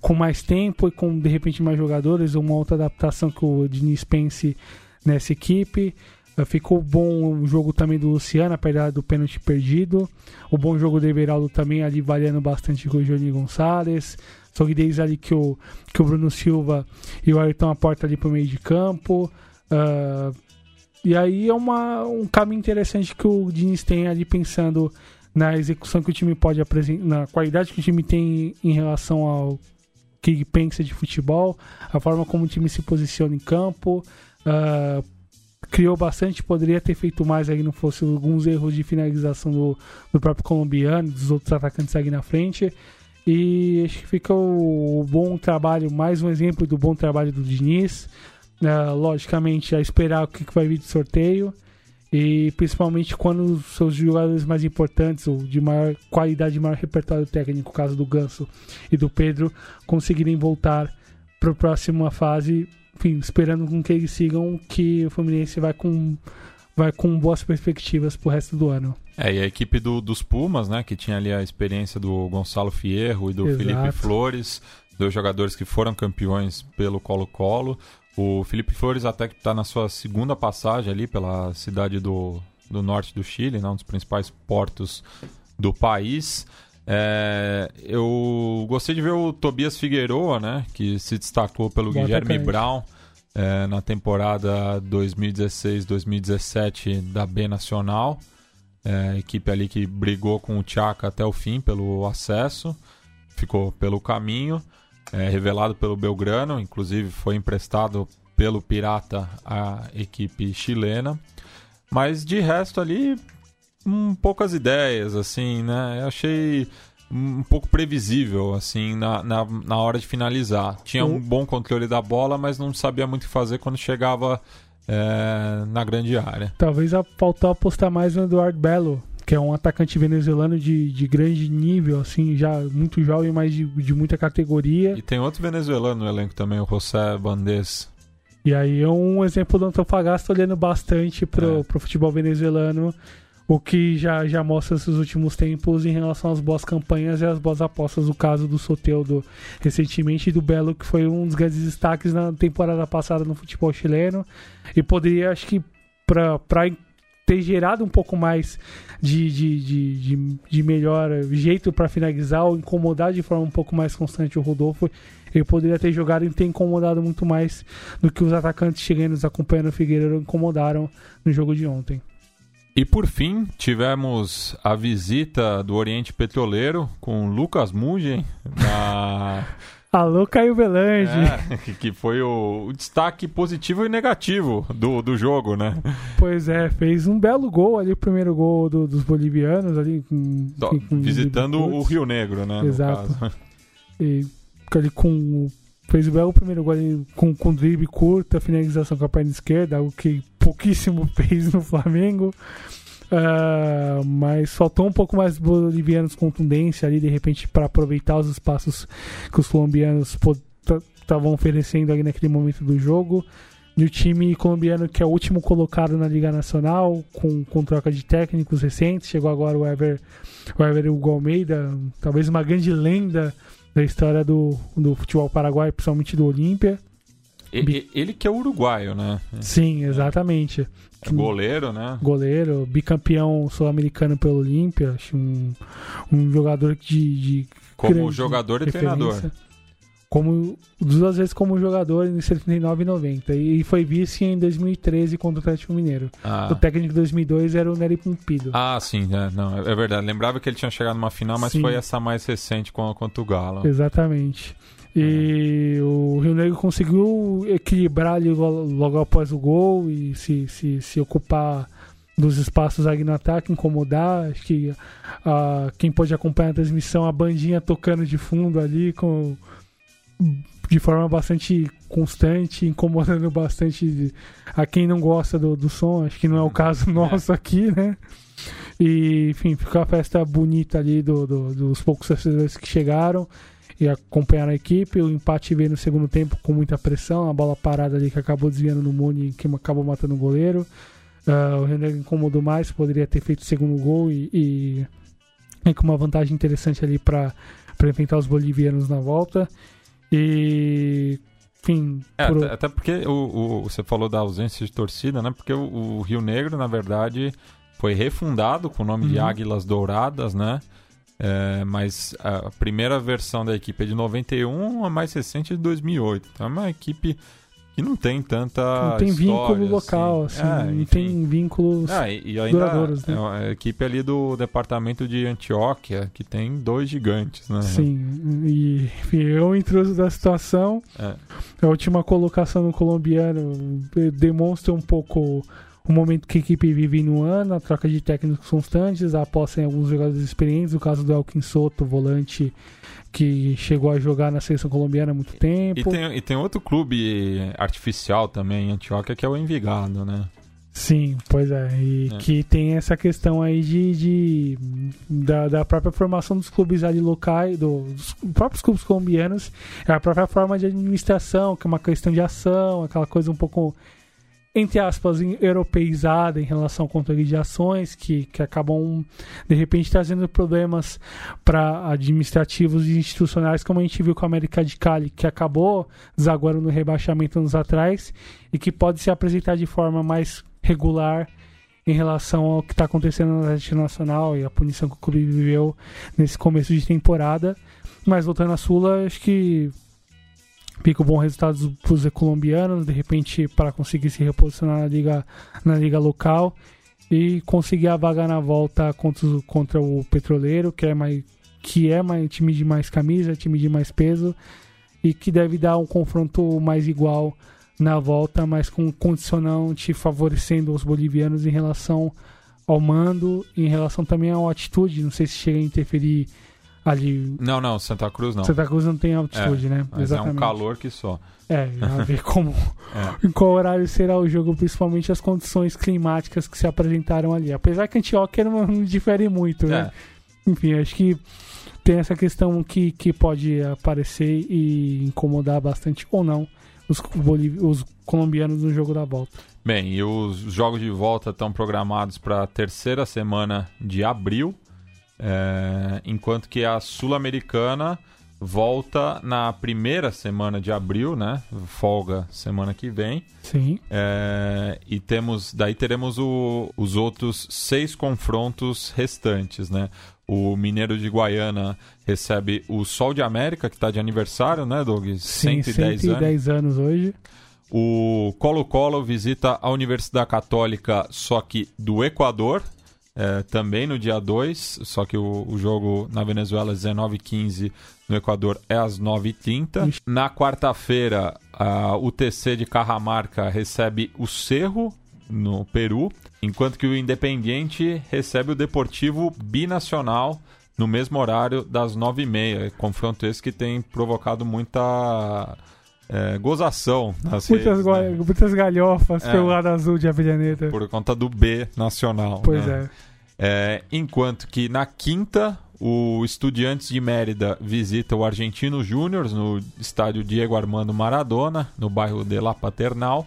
com mais tempo e com de repente mais jogadores, uma outra adaptação que o Diniz pense nessa equipe. Eh, ficou bom o jogo também do Luciano, apesar do pênalti perdido. O bom jogo do Everaldo também ali variando bastante com o Johnny Gonçalves. Solidez ali que o, que o Bruno Silva e o Ayrton aportam ali para o meio de campo. Uh, e aí é uma, um caminho interessante que o Diniz tem ali pensando na execução que o time pode apresentar, na qualidade que o time tem em relação ao que pensa de futebol, a forma como o time se posiciona em campo. Uh, criou bastante, poderia ter feito mais aí, não fosse alguns erros de finalização do, do próprio colombiano, dos outros atacantes aqui na frente. E acho que fica o, o bom trabalho, mais um exemplo do bom trabalho do Diniz. Uh, logicamente, a esperar o que, que vai vir de sorteio. E principalmente quando os seus jogadores mais importantes, ou de maior qualidade, maior repertório técnico, o caso do Ganso e do Pedro, conseguirem voltar para a próxima fase, enfim, esperando com que eles sigam, que o Fluminense vai com, vai com boas perspectivas para o resto do ano. É, e a equipe do, dos Pumas, né, que tinha ali a experiência do Gonçalo Fierro e do Exato. Felipe Flores, dois jogadores que foram campeões pelo Colo-Colo. O Felipe Flores até que está na sua segunda passagem ali pela cidade do, do norte do Chile, né, um dos principais portos do país. É, eu gostei de ver o Tobias Figueroa, né, que se destacou pelo Bom Guilherme atacante. Brown é, na temporada 2016-2017 da B Nacional. É, equipe ali que brigou com o Tchaka até o fim pelo acesso, ficou pelo caminho é, revelado pelo Belgrano, inclusive foi emprestado pelo Pirata à equipe chilena. Mas de resto ali, um, poucas ideias, assim, né? Eu achei um pouco previsível, assim, na, na, na hora de finalizar. Tinha um bom controle da bola, mas não sabia muito o que fazer quando chegava é, na grande área. Talvez faltou apostar mais no Eduardo Belo, que é um atacante venezuelano de, de grande nível, assim, já muito jovem, mas de, de muita categoria. E tem outro venezuelano no elenco também, o José Bandes. E aí é um exemplo do Antofagasta olhando bastante pro, é. pro futebol venezuelano, o que já, já mostra esses últimos tempos em relação às boas campanhas e às boas apostas. O caso do Soteudo recentemente e do Belo, que foi um dos grandes destaques na temporada passada no futebol chileno. E poderia, acho que, para ter gerado um pouco mais de, de, de, de, de melhor jeito para finalizar ou incomodar de forma um pouco mais constante o Rodolfo. Ele poderia ter jogado e ter incomodado muito mais do que os atacantes chilenos acompanhando o Figueiredo incomodaram no jogo de ontem. E por fim, tivemos a visita do Oriente Petroleiro com Lucas Mugen na <laughs> Alô, Caio Belange. É, que foi o, o, destaque positivo e negativo do, do jogo, né? Pois é, fez um belo gol ali, o primeiro gol do, dos bolivianos ali. Com, com Visitando o Rio Negro, né? Exato. E ali com. Fez o belo primeiro gol ali, com, com drible curta, finalização com a perna esquerda, algo que pouquíssimo <laughs> fez no Flamengo. Uh, mas faltou um pouco mais bolivianos contundência ali, de repente, para aproveitar os espaços que os colombianos estavam oferecendo ali naquele momento do jogo. E o time colombiano, que é o último colocado na Liga Nacional, com, com troca de técnicos recentes, chegou agora o Ever, o Ever Hugo Almeida, talvez uma grande lenda da história do, do futebol paraguaio, principalmente do Olímpia. Ele, ele que é uruguaio, né? Sim, exatamente. É goleiro, né? Goleiro, bicampeão sul-americano pelo Olímpia. Um, um jogador de. de como jogador e treinador. Como, duas vezes como jogador em 79 e 90. E foi vice em 2013 contra o Atlético Mineiro. Ah. O técnico de 2002 era o Nery Pumpido. Ah, sim, é, não, é verdade. Lembrava que ele tinha chegado numa final, mas sim. foi essa mais recente contra o Galo. Exatamente. E o Rio Negro conseguiu equilibrar ali logo após o gol e se, se, se ocupar dos espaços ali no ataque, incomodar. Acho que uh, quem pode acompanhar a transmissão, a bandinha tocando de fundo ali com de forma bastante constante, incomodando <laughs> bastante a quem não gosta do, do som. Acho que não é o caso nosso aqui, né? E, enfim, ficou a festa bonita ali do, do dos poucos torcedores que chegaram e acompanhar a equipe. O empate veio no segundo tempo com muita pressão, a bola parada ali que acabou desviando no Muni, que acabou matando o goleiro. Uh, o René incomodou mais, poderia ter feito o segundo gol e, e, e com uma vantagem interessante ali para enfrentar os bolivianos na volta. E enfim. É, por... até, porque o, o, você falou da ausência de torcida, né? Porque o, o Rio Negro, na verdade, foi refundado com o nome uhum. de Águilas Douradas, né? É, mas a primeira versão da equipe é de 91, a mais recente é de 2008. Então é uma equipe que não tem tanta. Não tem vínculo assim. local, assim. É, não tem vínculos ah, e, e ainda duradouros. Né? É a equipe ali do departamento de Antioquia, que tem dois gigantes, né? Sim, e enfim, eu intruso da situação. É. A última colocação no colombiano demonstra um pouco o momento que a equipe vive no ano, a troca de técnicos constantes, a aposta em alguns jogadores experientes, o caso do Elkin Soto, volante que chegou a jogar na seleção colombiana há muito tempo. E tem, e tem outro clube artificial também em Antioquia, que é o Envigado, né? Sim, pois é. E é. que tem essa questão aí de, de da, da, própria formação dos clubes ali locais, do, dos próprios clubes colombianos, é a própria forma de administração, que é uma questão de ação, aquela coisa um pouco entre aspas, europeizada em relação ao controle de ações, que, que acabam, de repente, trazendo problemas para administrativos e institucionais, como a gente viu com a América de Cali, que acabou desaguando no rebaixamento anos atrás e que pode se apresentar de forma mais regular em relação ao que está acontecendo na Atlético Nacional e a punição que o clube viveu nesse começo de temporada. Mas voltando à Sula, acho que fica um bom resultado para os colombianos, de repente para conseguir se reposicionar na liga, na liga local e conseguir a vaga na volta contra, contra o Petroleiro, que é mais que é mais time de mais camisa, time de mais peso e que deve dar um confronto mais igual na volta, mas com condicionante favorecendo os bolivianos em relação ao mando em relação também à atitude. Não sei se chega a interferir ali. Não, não, Santa Cruz não. Santa Cruz não tem altitude, é, né? Mas Exatamente. é um calor que só. É, a ver como. <laughs> é. Em qual horário será o jogo, principalmente as condições climáticas que se apresentaram ali. Apesar que Antioquia não, não difere muito, né? É. Enfim, acho que tem essa questão que, que pode aparecer e incomodar bastante ou não os, os colombianos no jogo da volta. Bem, e os jogos de volta estão programados para a terceira semana de abril, é, enquanto que a Sul-Americana volta na primeira semana de abril, né? Folga semana que vem. Sim. É, e temos, daí teremos o, os outros seis confrontos restantes, né? O Mineiro de Guaiana recebe o Sol de América, que está de aniversário, né, Doug? Sim, 110, 110 anos. anos hoje. O Colo-Colo visita a Universidade Católica, só que do Equador, é, também no dia 2, só que o, o jogo na Venezuela é 19h15, no Equador é às 9h30. Na quarta-feira, o TC de Carramarca recebe o Cerro, no Peru, enquanto que o Independiente recebe o Deportivo Binacional no mesmo horário das 9h30. Confronto esse que tem provocado muita é, gozação nas muitas, redes, né? muitas galhofas é, pelo lado azul de Avellaneda. Por conta do B nacional. Pois né? é. é. Enquanto que na quinta, o Estudiantes de Mérida visita o Argentino Júnior no estádio Diego Armando Maradona, no bairro de La Paternal.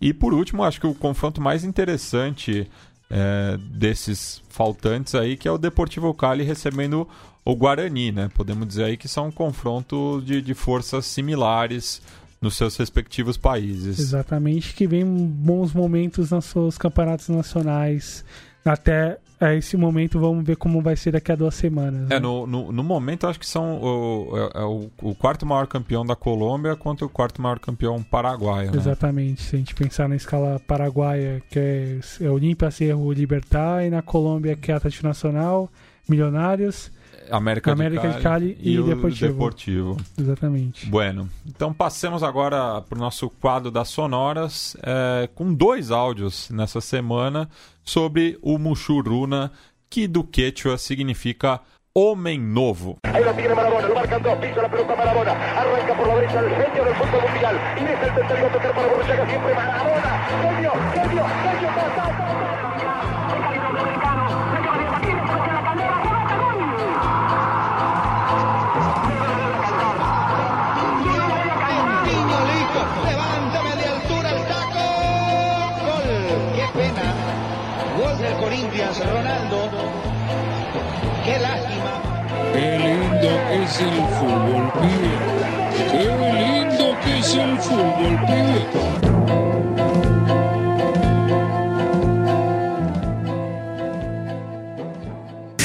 E por último, acho que o confronto mais interessante é, desses faltantes aí, que é o Deportivo Cali recebendo o Guarani, né? Podemos dizer aí que são um confronto de, de forças similares nos seus respectivos países. Exatamente, que vem bons momentos nos seus campeonatos nacionais, até a esse momento, vamos ver como vai ser daqui a duas semanas. Né? É, no, no, no, momento, acho que são o, é, é o, o, quarto maior campeão da Colômbia contra o quarto maior campeão paraguaio. Né? Exatamente. Se a gente pensar na escala paraguaia, que é, é Olímpia, Cerro, Libertar, e na Colômbia, que é Atlético Nacional, Milionários. América, América de, Cali, de Cali e, e Deportivo. Deportivo. Exatamente. Bueno, então passemos agora para o nosso quadro das sonoras, é, com dois áudios nessa semana sobre o Mushuruna, que do Quechua significa homem novo. Ahí lo tiene Marabona, lo marcan dos, pisa la pelota Marabona, arranca por la derecha el genio del fútbol mundial, y deja el tercero a tocar para Borruchaga siempre Marabona, genio, genio, genio, ta, ta, Corinthians, Ronaldo. Qué lástima. Qué lindo que es el fútbol, pibe. Qué lindo que es el fútbol, pibe.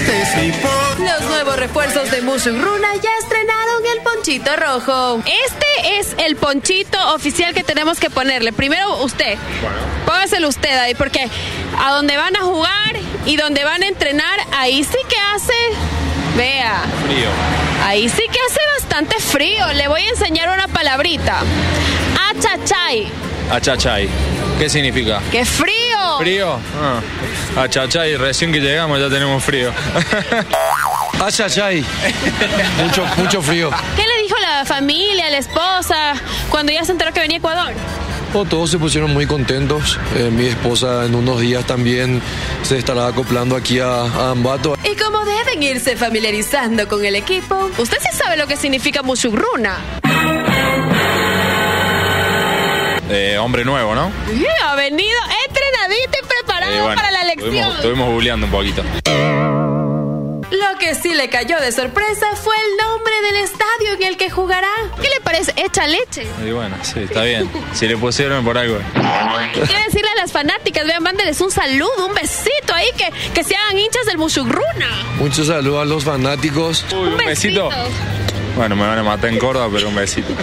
Los nuevos refuerzos de Runa ya estrenaron el ponchito rojo. Este es el ponchito oficial que tenemos que ponerle. Primero usted. Póngaselo usted ahí, porque a donde van a jugar y donde van a entrenar, ahí sí que hace. Vea. Frío. Ahí sí que hace bastante frío. Le voy a enseñar una palabrita. Achachay. Achachay. ¿Qué significa? ¡Qué frío! ¿Frío? Ah. Achachay, recién que llegamos ya tenemos frío. <laughs> Achachay. mucho, mucho frío. ¿Qué le dijo la familia, la esposa, cuando ya se enteró que venía a Ecuador? Oh, todos se pusieron muy contentos. Eh, mi esposa en unos días también se estará acoplando aquí a, Ambato. Y como deben irse familiarizando con el equipo, usted sí sabe lo que significa Mushugruna. Eh, hombre nuevo, ¿no? Sí, ha venido entrenadito y preparado Eh, bueno, para la elección. Estuvimos, estuvimos googleando un poquito. Lo que sí le cayó de sorpresa fue el nombre del estadio en el que jugará. ¿Qué le parece? Echa leche. Y bueno, sí, está bien. Si le pusieron por algo. Quiero decirle a las fanáticas, vean, mándenles un saludo, un besito ahí, que, que se hagan hinchas del Mushugruna. Muchos saludos a los fanáticos. Uy, un besito. Bueno, me van a matar en Córdoba, pero un besito.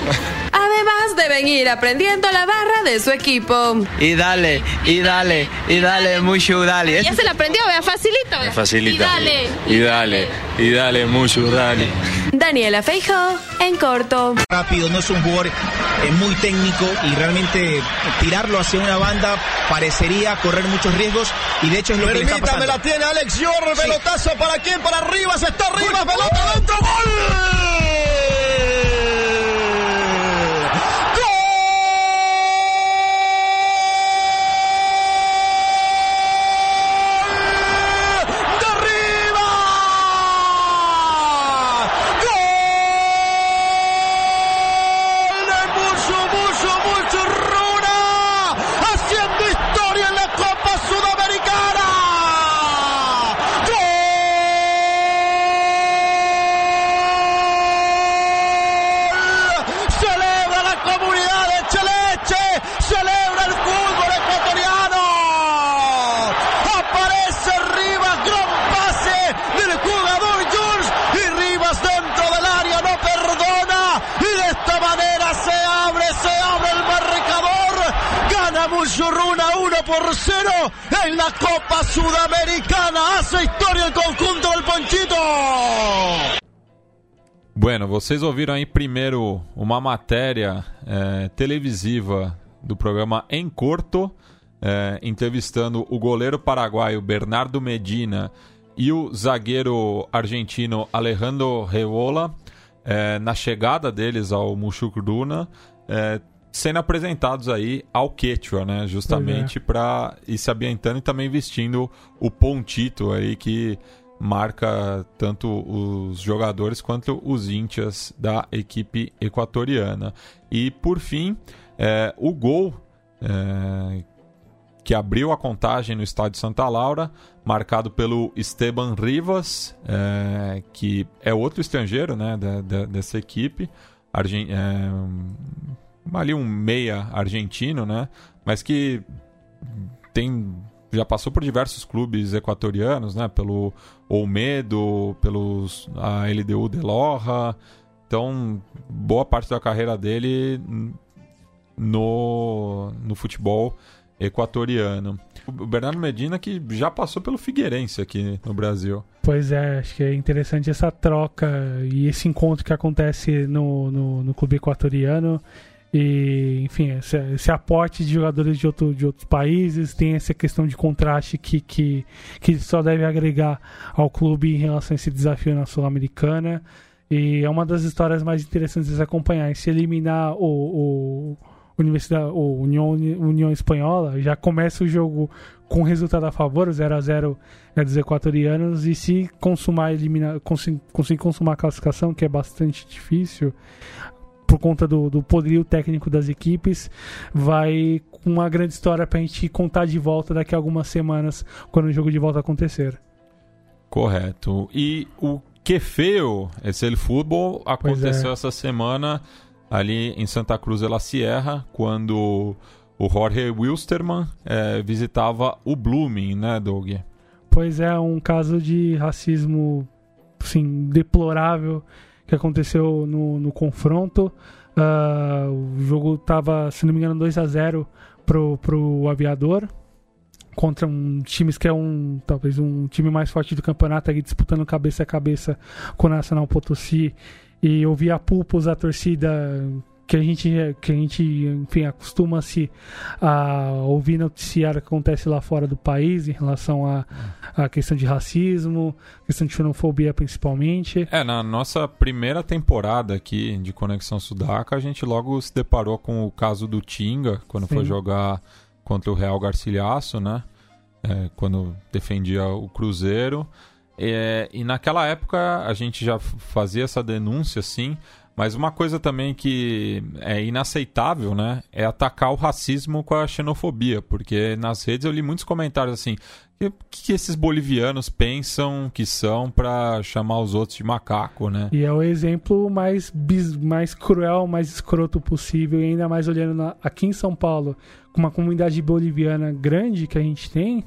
Deben ir aprendiendo la barra de su equipo. Y dale, y dale, y dale, mucho dale. Ya se la aprendió, vea, facilito. Me facilita. Y dale. Y dale, y dale mucho, dale. Daniela Feijó, en corto. rápido, no es un jugador eh, muy técnico y realmente tirarlo hacia una banda parecería correr muchos riesgos y de hecho es lo que le está pasando. la tiene Alex Yorr, pelotazo para quién, para arriba, se está arriba, pelota dentro, gol. 1 por 0 en la Copa Sudamericana. Hace historia el conjunto del Ponchito. Bueno, vocês ouviram aí primeiro uma matéria é, televisiva do programa Em Corto, é, entrevistando o goleiro paraguaio Bernardo Medina e o zagueiro argentino Alejandro Reola é, na chegada deles ao Mushukruna, é, sendo apresentados aí ao Quechua, né? Justamente para ir se ambientando e também vestindo o pontito aí que marca tanto os jogadores quanto os íntias da equipe equatoriana. E por fim, é, o gol é, que abriu a contagem no estádio Santa Laura, marcado pelo Esteban Rivas, é, que é outro estrangeiro né, da- da- dessa equipe, Argen- é, ali um meia argentino, né, mas que tem já passou por diversos clubes equatorianos, né? Pelo Olmedo, pelos a LDU de Loja. Então, boa parte da carreira dele no, no futebol equatoriano. O Bernardo Medina que já passou pelo Figueirense aqui no Brasil. Pois é, acho que é interessante essa troca e esse encontro que acontece no, no, no clube equatoriano. E, enfim, esse, esse aporte de jogadores de, outro, de outros países, tem essa questão de contraste que, que, que só deve agregar ao clube em relação a esse desafio na Sul-Americana. E é uma das histórias mais interessantes de se acompanhar. E se eliminar o, o, Universidade, o União, União Espanhola, já começa o jogo com resultado a favor, 0 a 0 é dos equatorianos, e se consumar, eliminar, conseguir, consumar a classificação, que é bastante difícil, por conta do, do poderio técnico das equipes, vai com uma grande história pra gente contar de volta daqui a algumas semanas, quando o jogo de volta acontecer. Correto. E o que feio, esse el futebol aconteceu é. essa semana ali em Santa Cruz de la Sierra, quando o Jorge Wilstermann eh, visitava o Blooming, né, Doug? Pois é, um caso de racismo assim, deplorável que aconteceu no, no confronto. Uh, o jogo estava, se não me engano, 2 a 0 pro, pro aviador. Contra um time que é um talvez um time mais forte do campeonato ali disputando cabeça a cabeça com o Nacional Potosí e ouvir a pulpos a torcida que a gente que a gente enfim acostuma-se a ouvir noticiário que acontece lá fora do país em relação à a, a, questão de racismo, questão de xenofobia principalmente. É, na nossa primeira temporada aqui de Conexão Sudaca, a gente logo se deparou com o caso do Tinga, quando Sim. foi jogar contra o Real Garcilhaço, né? É, quando defendia o Cruzeiro. É, e naquela época a gente já fazia essa denúncia, assim, Mas uma coisa também que é inaceitável, né? É atacar o racismo com a xenofobia. Porque nas redes eu li muitos comentários assim. O que, esses bolivianos pensam que são para chamar os outros de macaco, né? E é o exemplo mais, bis, mais cruel, mais escroto possível. E ainda mais olhando na, aqui em São Paulo, com uma comunidade boliviana grande que a gente tem,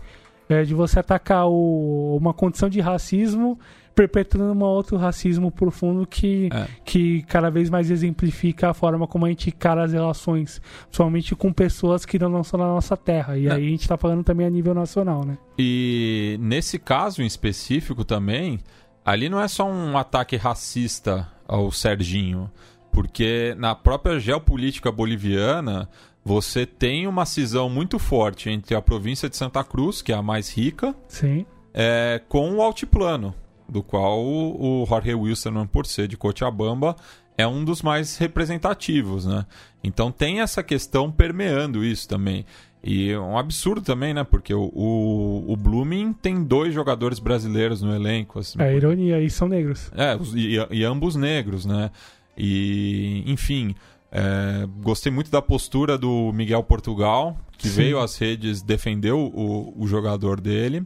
é de você atacar o, uma condição de racismo perpetuando um outro racismo profundo que, É. que cada vez mais exemplifica a forma como a gente encara as relações, principalmente com pessoas que não são da nossa terra. E É. aí a gente tá falando também a nível nacional, né? E nesse caso em específico também, ali não é só um ataque racista ao Serginho, porque na própria geopolítica boliviana você tem uma cisão muito forte entre a província de Santa Cruz, que é a mais rica, Sim. é, com o altiplano, do qual o Jorge Wilson, por ser de Cochabamba, é um dos mais representativos, né? Então tem essa questão permeando isso também. E é um absurdo também, né? Porque o, o, o Blooming tem dois jogadores brasileiros no elenco. Assim, É ironia, e são negros. é, e, e ambos negros, né? E, enfim, é, gostei muito da postura do Miguel Portugal, que Sim. veio às redes, defendeu o, o jogador dele.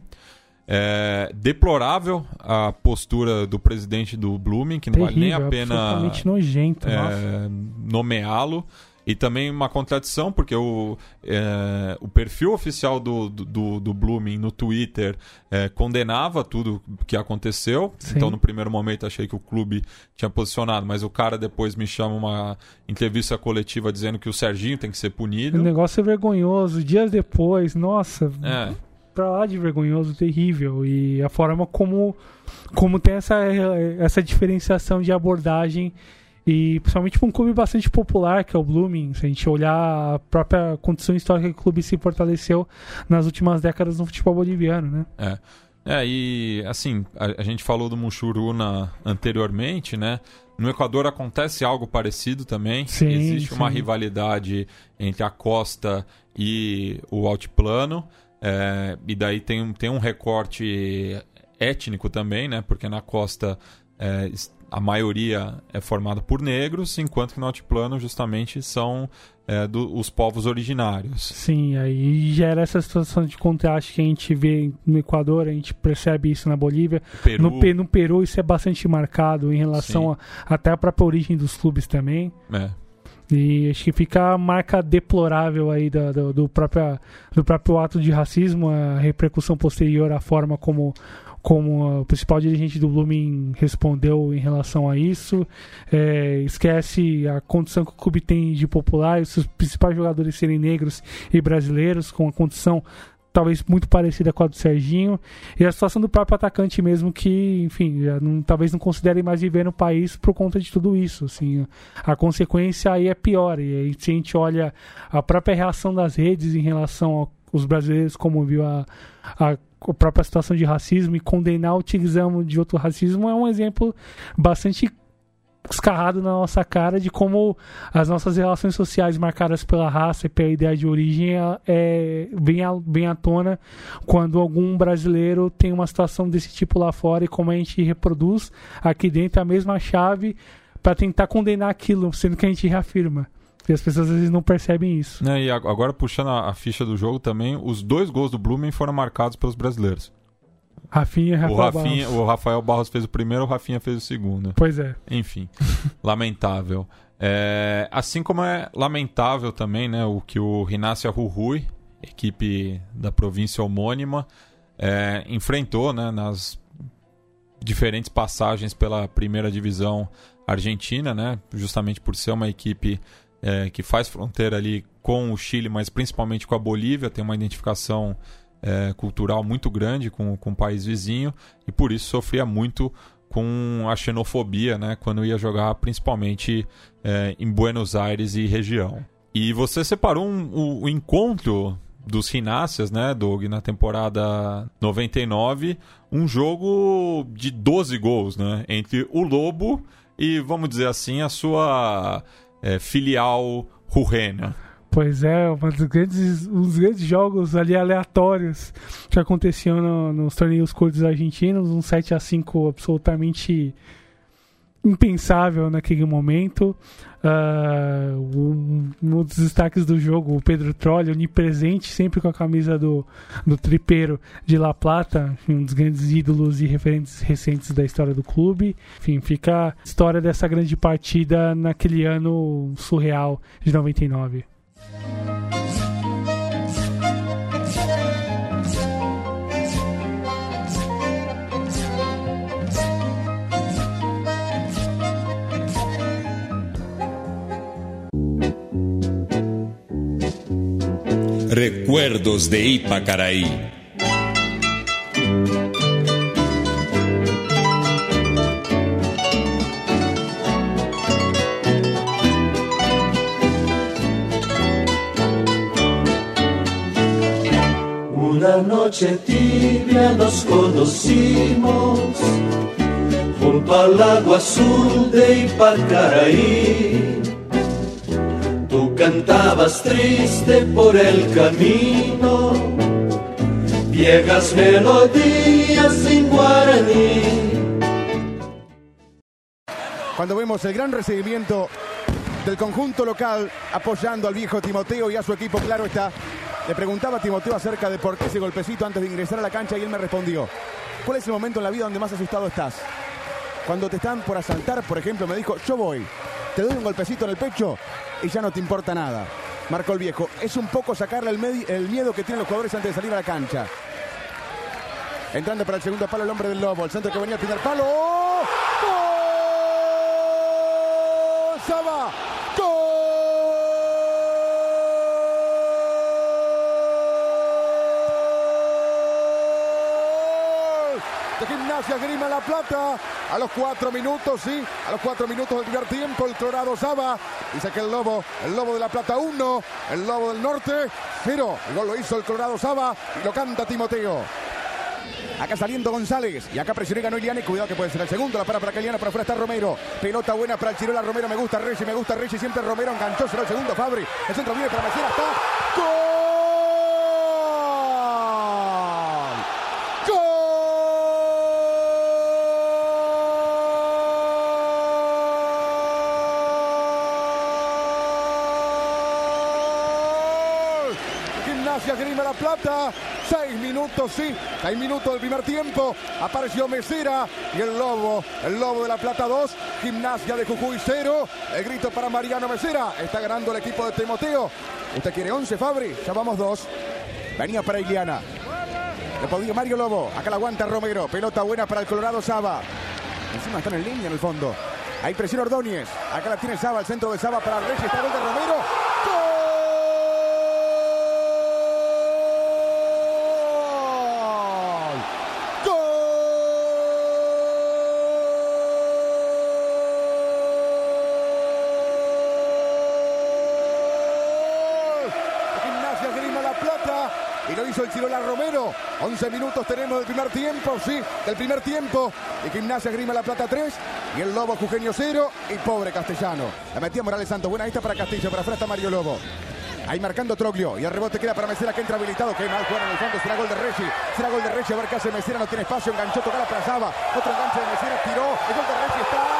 É, deplorável a postura do presidente do Blooming, que não vale nem a Terrível, pena nojento. é, nomeá-lo. E também uma contradição, porque o, é, o perfil oficial do, do, do Blooming no Twitter é, condenava tudo que aconteceu. Sim. Então, no primeiro momento, achei que o clube tinha posicionado, mas o cara depois me chama uma entrevista coletiva dizendo que o Serginho tem que ser O punido. negócio é vergonhoso. Dias depois, nossa, É, pra lá de vergonhoso, terrível. E a forma como, como tem essa, essa diferenciação de abordagem. E principalmente para um clube bastante popular, que é o Blooming, se a gente olhar a própria condição histórica que o clube se fortaleceu nas últimas décadas no futebol boliviano, né? É. É, e assim, a, a gente falou do Muxuruna anteriormente, né? No Equador acontece algo parecido também. Sim, Existe uma sim. rivalidade entre a costa e o altiplano. É, e daí tem, um- tem um recorte étnico também, né? Porque na costa é, a maioria é formada por negros, enquanto que no altiplano justamente são é, do- os povos originários. Sim, aí gera essa situação de contraste que a gente vê no Equador, a gente percebe isso na Bolívia. Peru, No, no Peru isso é bastante marcado em relação a, até a própria origem dos clubes também. é, E acho que fica a marca deplorável aí do, do, própria, do próprio ato de racismo, a repercussão posterior, a forma como, como o principal dirigente do Blooming respondeu em relação a isso. É, esquece a condição que o clube tem de popular, os seus principais jogadores serem negros e brasileiros, com a condição talvez muito parecida com a do Serginho. E a situação do próprio atacante mesmo, que, enfim, não- talvez não considere mais viver no país por conta de tudo isso. Assim, a consequência aí é pior. E aí, se a gente olha a própria reação das redes em relação aos brasileiros, como viu a, a a própria situação de racismo e condenar o utilização de outro racismo é um exemplo bastante escarrado na nossa cara de como as nossas relações sociais marcadas pela raça e pela ideia de origem é, é, vem, à, tona quando algum brasileiro tem uma situação desse tipo lá fora e como a gente reproduz aqui dentro a mesma chave para tentar condenar aquilo, sendo que a gente reafirma. E as pessoas às vezes não percebem isso. né, e ag- agora puxando a, a ficha do jogo também, os dois gols do Blumen foram marcados pelos brasileiros. Rafinha e O, Rafael Rafinha, Barros. o Rafael Barros fez o primeiro, o Rafinha fez o segundo. Pois é. Enfim, <laughs> lamentável. É, assim como é lamentável também né, o que o Rinácia Rurui, equipe da província homônima, é, enfrentou né, nas diferentes passagens pela primeira divisão argentina, né, justamente por ser uma equipe é, que faz fronteira ali com o Chile, mas principalmente com a Bolívia, tem uma identificação é, cultural muito grande com, com o país vizinho e por isso sofria muito com a xenofobia, né, quando ia jogar principalmente é, em Buenos Aires e região. E você separou um- o, encontro dos Rináceas, né, Doug, na temporada 99, um jogo de 12 gols, né, entre o Lobo e, vamos dizer assim, a sua é, filial Rurrena. Pois é, um dos grandes, um dos grandes jogos ali aleatórios que aconteciam no- nos torneios curtos argentinos, um 7 a 5 absolutamente impensável naquele momento. Uh, um, um, dos destaques do jogo, o Pedro Trolli, onipresente, sempre com a camisa do, do tripeiro de La Plata, um dos grandes ídolos e referentes recentes da história do clube. Enfim, fica a história dessa grande partida naquele ano surreal de 99. Recuerdos de Ipacaraí. Una noche tibia nos conocimos junto al agua azul de Ipacaraí cantabas triste por el camino, viejas melodías en guaraní. Cuando vemos el gran recibimiento del conjunto local apoyando al viejo Timoteo y a su equipo, claro está. Le preguntaba a Timoteo acerca de por qué ese golpecito antes de ingresar a la cancha y él me respondió, ¿cuál es el momento en la vida donde más asustado estás? Cuando te están por asaltar, por ejemplo, me dijo, yo voy, te doy un golpecito en el pecho y ya no te importa nada. Marco el viejo. Es un poco sacarle el, el miedo que tienen los jugadores antes de salir a la cancha. Entrando para el segundo palo el hombre del Lobo. El centro que venía al primer palo. ¡Oh! ¡Gol! ¡Saba! de Gimnasia Grima La Plata. A los cuatro minutos, sí, a los cuatro minutos del primer tiempo, el Colorado Saba. Dice que el Lobo, el Lobo de La Plata 1, el Lobo del Norte 0. El gol lo hizo el Colorado Saba y lo canta Timoteo. Acá saliendo González. Y acá presioné ganó Iliane. Cuidado que puede ser el segundo. La para para Caliana. Para afuera está Romero. Pelota buena para el Chirola Romero. Me gusta Reyes. Me gusta Reyes. Siempre Romero enganchó. Será el segundo Fabri. El centro viene para Mesera. Está. ¡Gol! Seis minutos, sí. Seis minutos del primer tiempo. Apareció Mesera y el Lobo. El Lobo de La Plata 2. Gimnasia de Jujuy 0. El grito para Mariano Mesera. Está ganando el equipo de Timoteo. ¿Usted quiere 11, Fabri? Ya vamos dos. Venía para Iliana. Le podía Mario Lobo. Acá la aguanta Romero. Pelota buena para el Colorado Saba. Encima están en línea en el fondo. Ahí presiona Ordóñez. Acá la tiene Saba, el centro de Saba para Reyes. Está de Romero. 11 minutos tenemos del primer tiempo, sí, del primer tiempo. Y Gimnasia Grima La Plata 3. Y el Lobo Jugenio 0. Y pobre Castellano. La metía Morales Santos. Buena vista para Castillo. Para afuera está Mario Lobo. Ahí marcando Troglio. Y el rebote queda para Mesera que entra habilitado. Que mal juega en el fondo. Será gol de Reggi. Será gol de Reggi. A ver qué hace Mesera. No tiene espacio. Enganchó. Toca la trazaba. Otro enganche de Mesera. Tiró. El gol de Reggi está.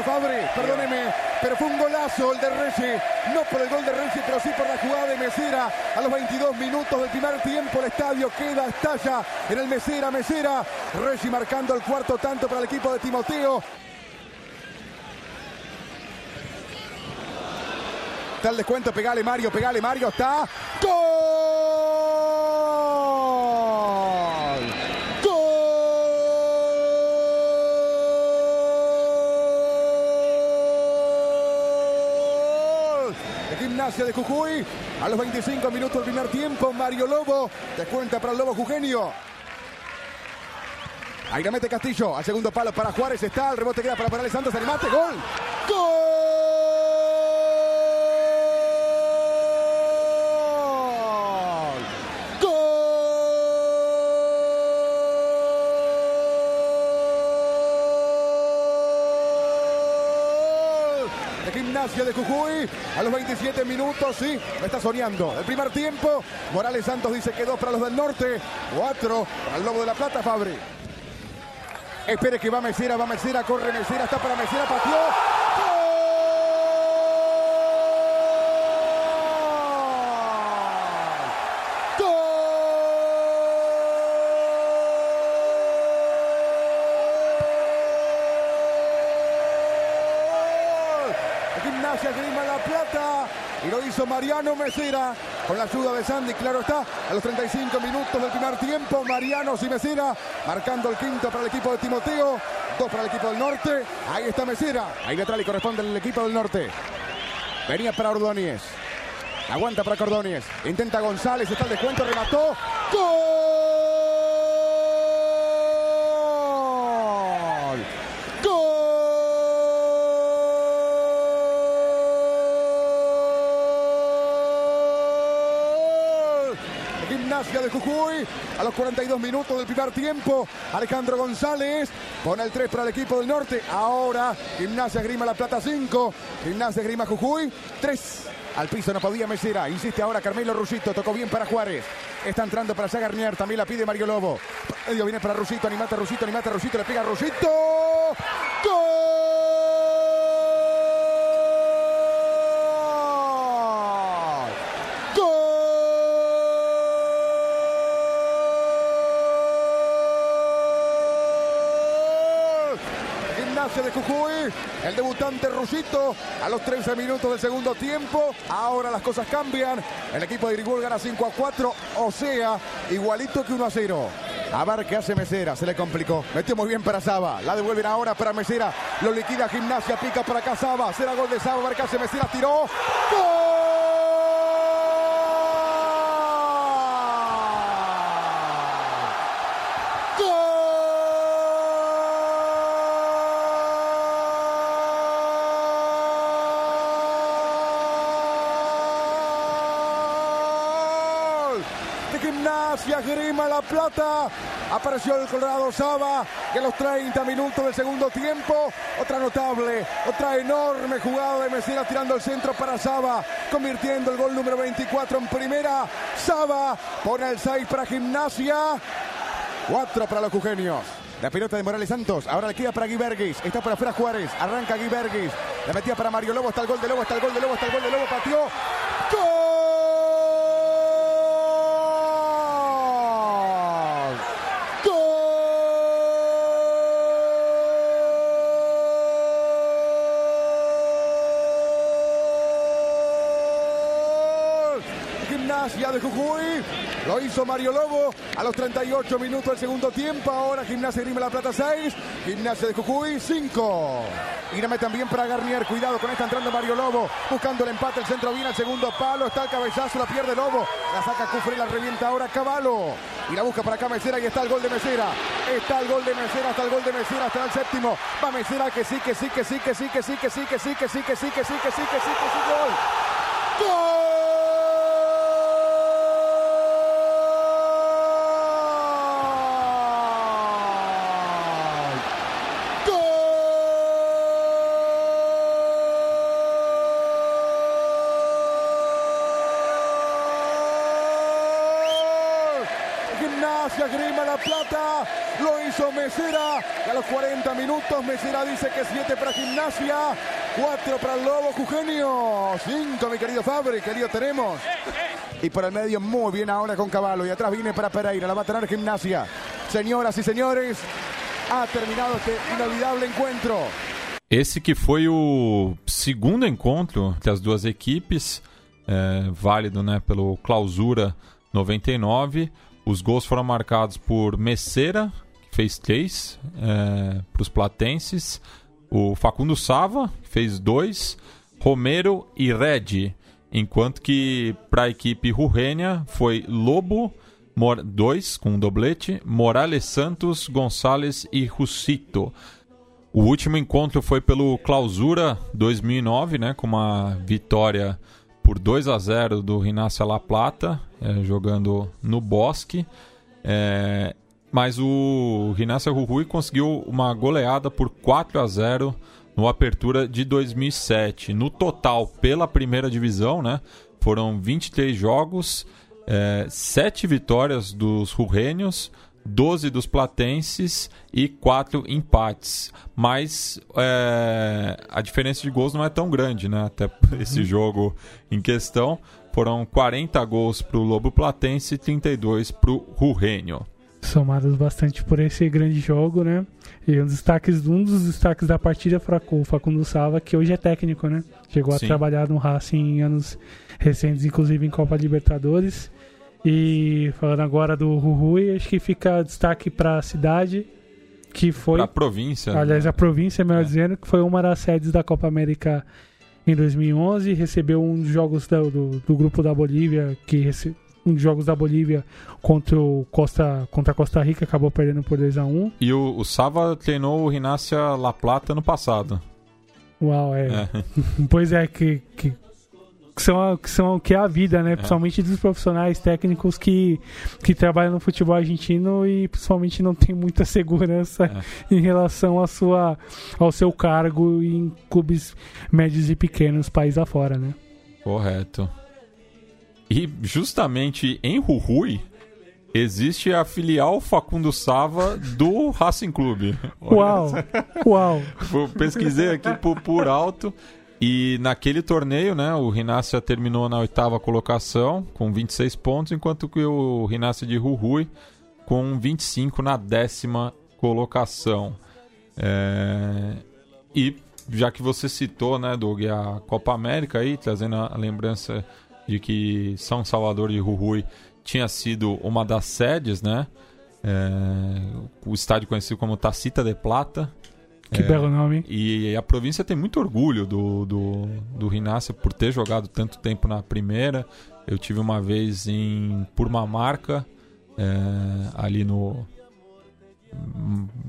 Fabri, perdóneme, pero fue un golazo de Reyes, no por el gol de Reyes, pero sí por la jugada de Mesera. A los 22 minutos del primer tiempo el estadio queda, estalla en el Mesera, Mesera. Reyes marcando el cuarto tanto para el equipo de Timoteo. Está el descuento, pegale Mario, pegale Mario, está. ¡Gol! De Jujuy. A los 25 minutos del primer tiempo, Mario Lobo descuenta para el Lobo Jugenio. Ahí la mete Castillo. Al segundo palo para Juárez está. El rebote queda para Morales Santos. El mate. Gol. Gol. De Jujuy a los 27 minutos, sí, está soñando. El primer tiempo, Morales Santos dice que dos para los del norte, cuatro para el Lobo de la Plata, Fabri. Espere que va Mesera, va Mesera, corre Mesera, está para Mesera, pateó. Gimnasia Grima La Plata y lo hizo Mariano Mesera con la ayuda de Sandy, claro está, a los 35 minutos del primer tiempo, Mariano y Mesera marcando el quinto para el equipo de Timoteo, dos para el equipo del norte, ahí está Mesera, ahí detrás le corresponde el equipo del norte, venía para Ordóñez, aguanta para Cordóñez, intenta González, está el descuento, remató, ¡Gol! Gimnasia de A los 42 minutos del primer tiempo. Alejandro González pone el 3 para el equipo del norte. Ahora Gimnasia Grima La Plata 5. Gimnasia Grima Jujuy 3. Al piso no podía Mesera. Insiste ahora Carmelo Rusito. Tocó bien para Juárez. Está entrando para Zagarnier. También la pide Mario Lobo. Medio viene para Rusito. Animate Rusito. Animate Rusito. Le pega Rusito. ¡Gol! Gimnasia de Jujuy, el debutante Rusito a los 13 minutos del segundo tiempo. Ahora las cosas cambian. El equipo de Grigol gana 5 a 4, o sea, igualito que 1 a 0. A ver qué hace Mesera, se le complicó. Metió bien para Saba. La devuelven ahora para Mesera. Lo liquida Gimnasia, pica para acá Saba. Será gol de Saba, a ver qué hace Mesera, tiró. de Gimnasia Grima La Plata. Apareció el Colorado Saba que los 30 minutos del segundo tiempo. Otra notable, otra enorme jugada de Mesera tirando el centro para Saba, convirtiendo el gol número 24 en primera. Saba pone el 6 para Gimnasia. 4 para los Cugenios. La pelota de Morales Santos. Ahora le queda para Guiberguis. Está para Fra Juárez. Arranca Guiberguis. La metía para Mario Lobo. Está el gol de Lobo. Está el gol de Lobo. Está el gol de Lobo. Pateó. ¡Gol! ¡Gol! Gimnasia de Jujuy. Lo hizo Mario Lobo a los 38 minutos del segundo tiempo. Ahora Gimnasia Grima La Plata 6. Gimnasia de Jujuy 5. Irame también para Garnier. Cuidado con esta entrando Mario Lobo. Buscando el empate. El centro viene al segundo palo. Está el cabezazo. La pierde Lobo. La saca Cufre. La revienta ahora Caballo. Y la busca para acá Mesera. Y está el gol de Mesera. Está el gol de Mesera. Está el gol de Mesera. Hasta el séptimo. Va Mesera que sí, que sí, que sí, que sí, que sí, que sí, que sí, que sí, que sí, que sí, que sí, que sí, que sí. Gol. ¡Gol! A los 40 minutos Mesera dice que 7 para Gimnasia, 4 para el Lobo Jugenio, 5 mi querido Fabri, que lío tenemos. Y por el medio muy bien ahora con Caballo y atrás viene para Pereira, la va a tener Gimnasia. Señoras y señores, ha terminado este inolvidable encuentro. Esse que foi o segundo encontro entre as duas equipes, é, válido né, pelo Clausura 99. Os gols foram marcados por Messeira, que fez três é, para os platenses, o Facundo Sava, fez dois, Romero e Red, enquanto que para a equipe Rurrênia foi Lobo, dois com um doblete, Morales Santos, Gonçalves e Russito. O último encontro foi pelo Clausura 2009, né, com uma vitória por 2 a 0 do Rinácia La Plata, é, jogando no Bosque. É, mas o Rinácia Rui conseguiu uma goleada por 4 a 0 no Apertura de 2007. No total, pela primeira divisão, né, foram 23 jogos, é, 7 vitórias dos Rurrênios, 12 dos Platenses e 4 empates. Mas é, a diferença de gols não é tão grande, né? Até esse jogo em questão. Foram 40 gols para o Lobo Platense e 32 para o Rurrênio. Somados bastante por esse grande jogo, né? E um, destaques, um dos destaques da partida foi o Facundo Sava, que hoje é técnico, né? Chegou Sim. a trabalhar no Racing em anos recentes, inclusive em Copa Libertadores. E falando agora do Rui, acho que fica destaque para a cidade, que foi. A província. Aliás, né? a província, melhor dizendo, que foi uma das sedes da Copa América em 2011. Recebeu um dos jogos do, do, do grupo da Bolívia, que rece... dos jogos da Bolívia contra o Costa, contra a Costa Rica, acabou perdendo por 2 a 1 E o, o Sava treinou o Rinácia La Plata no passado. Uau, é. É. <laughs> pois é, que, que, que são, que são que é a vida, né? Principalmente dos profissionais técnicos que, que trabalham no futebol argentino e principalmente não tem muita segurança em relação à sua, ao seu cargo em clubes médios e pequenos, país afora, né? Correto. E justamente em Rui existe a filial Facundo Sava do Racing Clube. Uau! Uau! Eu pesquisei aqui <laughs> por, por alto. E naquele torneio, né, o Rinácia terminou na oitava colocação com 26 pontos, enquanto que o Rinácia de Rui com 25 na décima colocação. É... E já que você citou, né, Doug, a Copa América aí, trazendo a lembrança de que São Salvador de Rui tinha sido uma das sedes, né? É... O estádio conhecido como Tacita de Plata. Que belo nome. E a província tem muito orgulho do, do, do Rinácia por ter jogado tanto tempo na primeira. Eu tive uma vez em Purmamarca, é, ali no.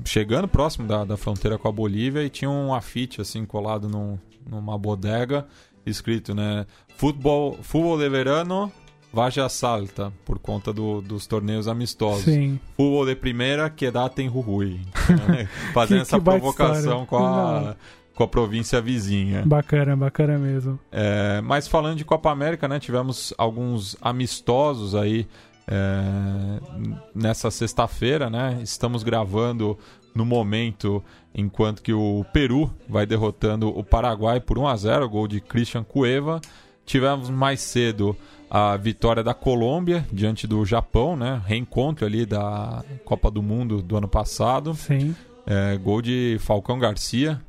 Chegando próximo da, da fronteira com a Bolívia, e tinha um afite assim colado num, numa bodega, escrito, né? Futebol, futebol de verano, Vaja Salta, por conta do, dos torneios amistosos. Sim. Futebol de primeira, Quedata em Rui. <laughs> Fazendo Que- essa que provocação com a, Não. com a província vizinha. Bacana, bacana mesmo. É, mas falando de Copa América, né, tivemos alguns amistosos aí é, nessa sexta-feira, né? Estamos gravando no momento enquanto que o Peru vai derrotando o Paraguai por 1 a 0, gol de Christian Cueva. Tivemos mais cedo a vitória da Colômbia diante do Japão, né? Reencontro ali da Copa do Mundo do ano passado. Sim. É, gol de Falcão Garcia,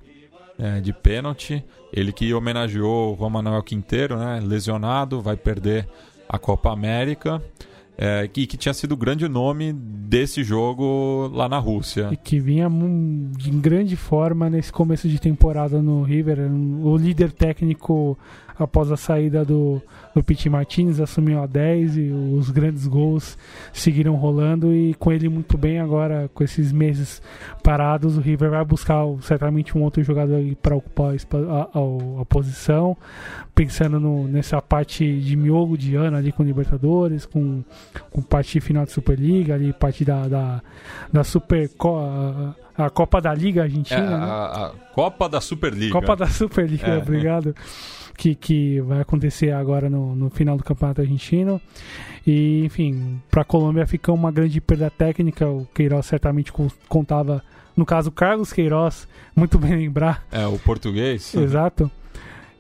é, de pênalti. Ele que homenageou o Juan Manuel Quinteiro, né? Lesionado, vai perder a Copa América. É, que, que tinha sido o grande nome desse jogo lá na Rússia. E que vinha mu- em grande forma nesse começo de temporada no River. O líder técnico, após a saída do, do Pete Martinez, assumiu a 10 e os grandes gols seguiram rolando. E com ele muito bem agora, com esses meses parados, o River vai buscar certamente um outro jogador para ocupar a, a- a- posição. Pensando no- nessa parte de miolo de ano ali com Libertadores, com, com parte final de Superliga, ali parte da, da, da Super a, a Copa da Liga É, Argentina, né? a, a Copa da Superliga. Copa da Superliga, É. obrigado. Que, que vai acontecer agora no, no final do Campeonato Argentino. E, enfim, para a Colômbia fica uma grande perda técnica. O Queiroz certamente con- contava, no caso, Carlos Queiroz, muito bem lembrar, É, o português. exato.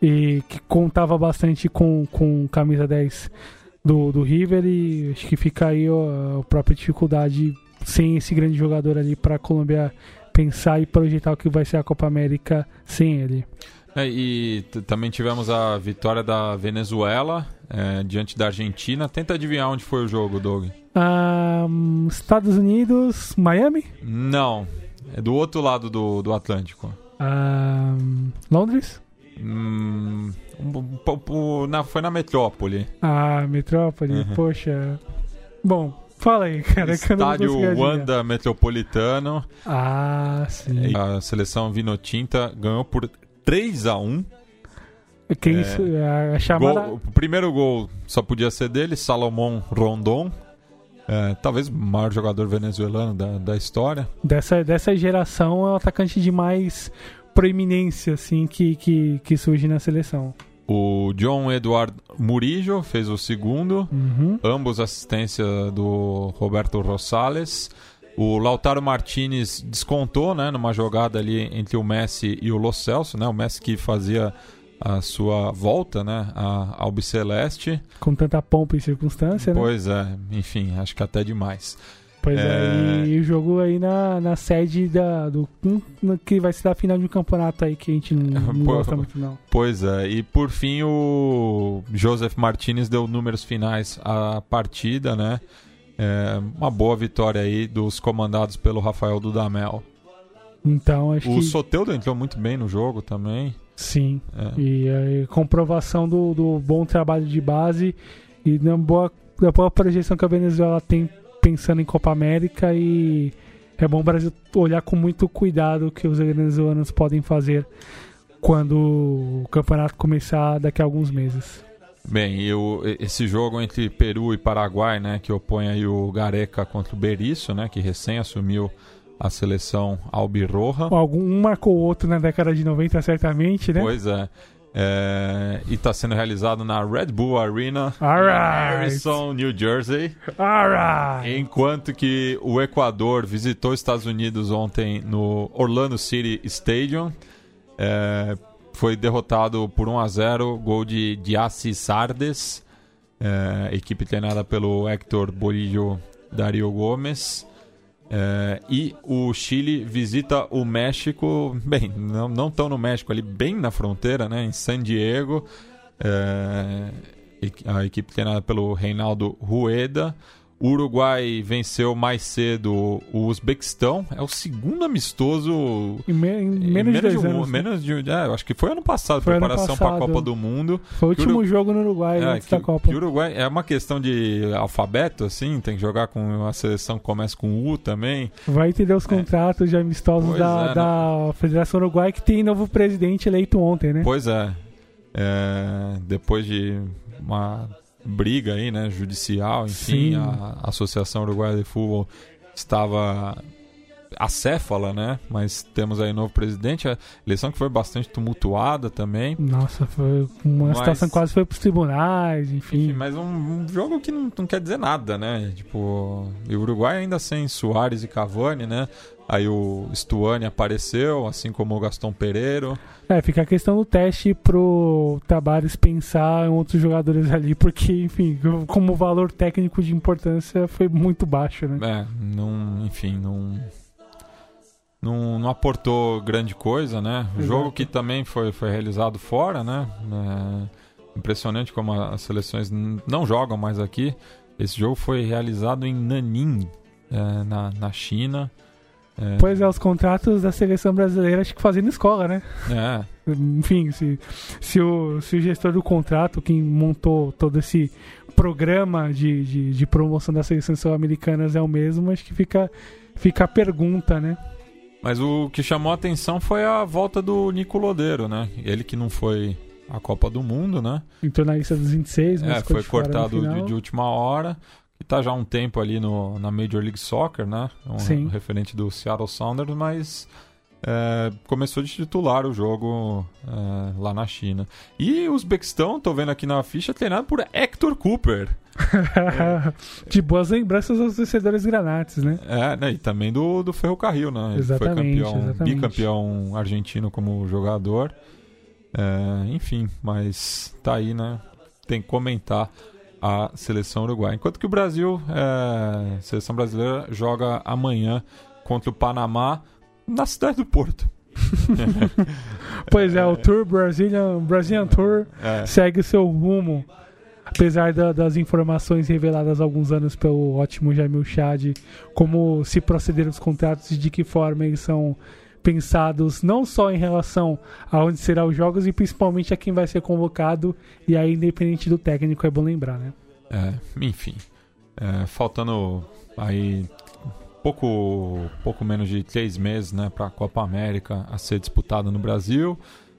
E que contava bastante com, com camisa 10 do, do River. E acho que fica aí ó, a própria dificuldade sem esse grande jogador ali para a Colômbia pensar e projetar o que vai ser a Copa América sem ele. É, e também tivemos a vitória da Venezuela é, diante da Argentina. Tenta adivinhar onde foi o jogo, Doug. Ah, hum, Estados Unidos, Miami, Não, é do outro lado do, do Atlântico. Ah, hum, Londres, Hum, um- um- um- na- foi na metrópole. ah, Metrópole, Uhum. poxa. Bom, fala aí, cara. Estádio. Wanda Metropolitano. Ah, sim. A seleção Vinotinta ganhou por 3 a 1 Que É. isso, a chamada. Gol- o primeiro gol só podia ser dele, Salomão Rondon. É, talvez o maior jogador venezuelano da, da história. Dessa, dessa geração é o atacante de mais proeminência assim que, que, que surge na seleção. O John Eduard Murillo fez o segundo, Uhum. ambos assistência do Roberto Rosales. O Lautaro Martinez descontou, né, numa jogada ali entre o Messi e o Lo Celso, né, o Messi que fazia a sua volta, né, a- ao Biceleste. Com tanta pompa e circunstância, né? Pois é, enfim, acho que até demais. Pois é, É. e o jogo aí na, na sede da, do um, no- que vai ser a final de um campeonato aí que a gente não, <laughs> não gosta muito não. Pois é, e por fim o Joseph Martinez deu números finais à partida, né? É, uma boa vitória aí dos comandados pelo Rafael Dudamel. Então acho O que Soteudo entrou muito bem no jogo também. sim. É. E aí, comprovação do, do bom trabalho de base e da boa, da boa projeção que a Venezuela tem pensando em Copa América e é bom o Brasil olhar com muito cuidado o que os venezuelanos podem fazer quando o campeonato começar daqui a alguns meses. Bem, e o- esse jogo entre Peru e Paraguai, né, que opõe aí o Gareca contra o Berizzo, né, que recém assumiu a seleção albirroja. Algum um marcou o outro na década de 90, certamente, né? Pois é. É, e está sendo realizado na Red Bull Arena, Alright. Harrison, New Jersey. Alright. Enquanto que o Equador visitou os Estados Unidos ontem no Orlando City Stadium, é, foi derrotado por 1 a 0 gol de Diassi Sardes, é, equipe treinada pelo Héctor Borillo Dario Gomes. É, e o Chile visita o México, bem, não, não tão no México, ali bem na fronteira, né, em San Diego. É, a equipe treinada pelo Reinaldo Rueda. O Uruguai venceu mais cedo o Uzbequistão. É o segundo amistoso. Em, me- em menos, de dois um- anos. né? menos de é, acho que foi ano passado, Foi preparação para a. Copa do Mundo. Foi o último jogo no Uruguai é, antes que, da Copa. o Uruguai é uma questão de alfabeto, assim, tem que jogar com a seleção que começa com U também. Vai entender os contratos de amistosos da, é, da Federação Uruguai que tem novo presidente eleito ontem, né? Pois é. É, depois de uma briga aí, né, judicial, enfim, Sim. a Associação Uruguaia de Futebol estava acéfala, né? Mas temos aí novo presidente, a eleição que foi bastante tumultuada também. Nossa, foi uma Mas- situação que quase foi pros tribunais, enfim. Enfim, mas um, um jogo que não, não quer dizer nada, né? Tipo, e o Uruguai ainda sem Soares e Cavani, né? Aí o Stuani apareceu, assim como o Gaston Pereiro. É, fica a questão do teste pro Tabares pensar em outros jogadores ali, porque, enfim, como valor técnico de importância foi muito baixo, né? É, não, enfim, não, não, não aportou grande coisa, né? O jogo que também foi, foi realizado fora, né? É, impressionante como as seleções não jogam mais aqui. Esse jogo foi realizado em Nanning, é, na, na China. É, Pois é, os contratos da seleção brasileira acho que fazendo escola, né? é, Enfim, se, se, o, se o gestor do contrato, quem montou todo esse programa de, de, de promoção das seleções sul-americanas é o mesmo, acho que fica, fica a pergunta, né? Mas o que chamou a atenção foi a volta do Nico Lodeiro, né? Ele que não foi à Copa do Mundo, né? Entrou na lista dos 26, mas É, foi cortado de, de última hora. E tá já há um tempo ali no, na Major League Soccer, né? Um Sim. referente do Seattle Sounders, mas é, começou de titular o jogo é, lá na China. E o Uzbequistão, tô vendo aqui na ficha, treinado por Hector Cooper. <laughs> de boas lembranças aos torcedores granates, né? É, né? E também do, do Ferrocarril, né? Ele Exatamente, foi campeão, exatamente. bicampeão argentino como jogador. É, enfim, mas tá aí, né? Tem que comentar a seleção uruguaia. Enquanto que o Brasil, é, a seleção brasileira, joga amanhã contra o Panamá na cidade do Porto. <laughs> Pois é, o Tour Brazilian, Brazilian Tour É. segue o seu rumo. Apesar da- das informações reveladas há alguns anos pelo ótimo Jamil Chad, como se procederam os contratos e de que forma eles são pensados não só em relação a onde serão os jogos e principalmente a quem vai ser convocado e aí independente do técnico é bom lembrar, né? É, enfim, é, faltando aí pouco, pouco menos de três meses né, para a Copa América a ser disputada no Brasil,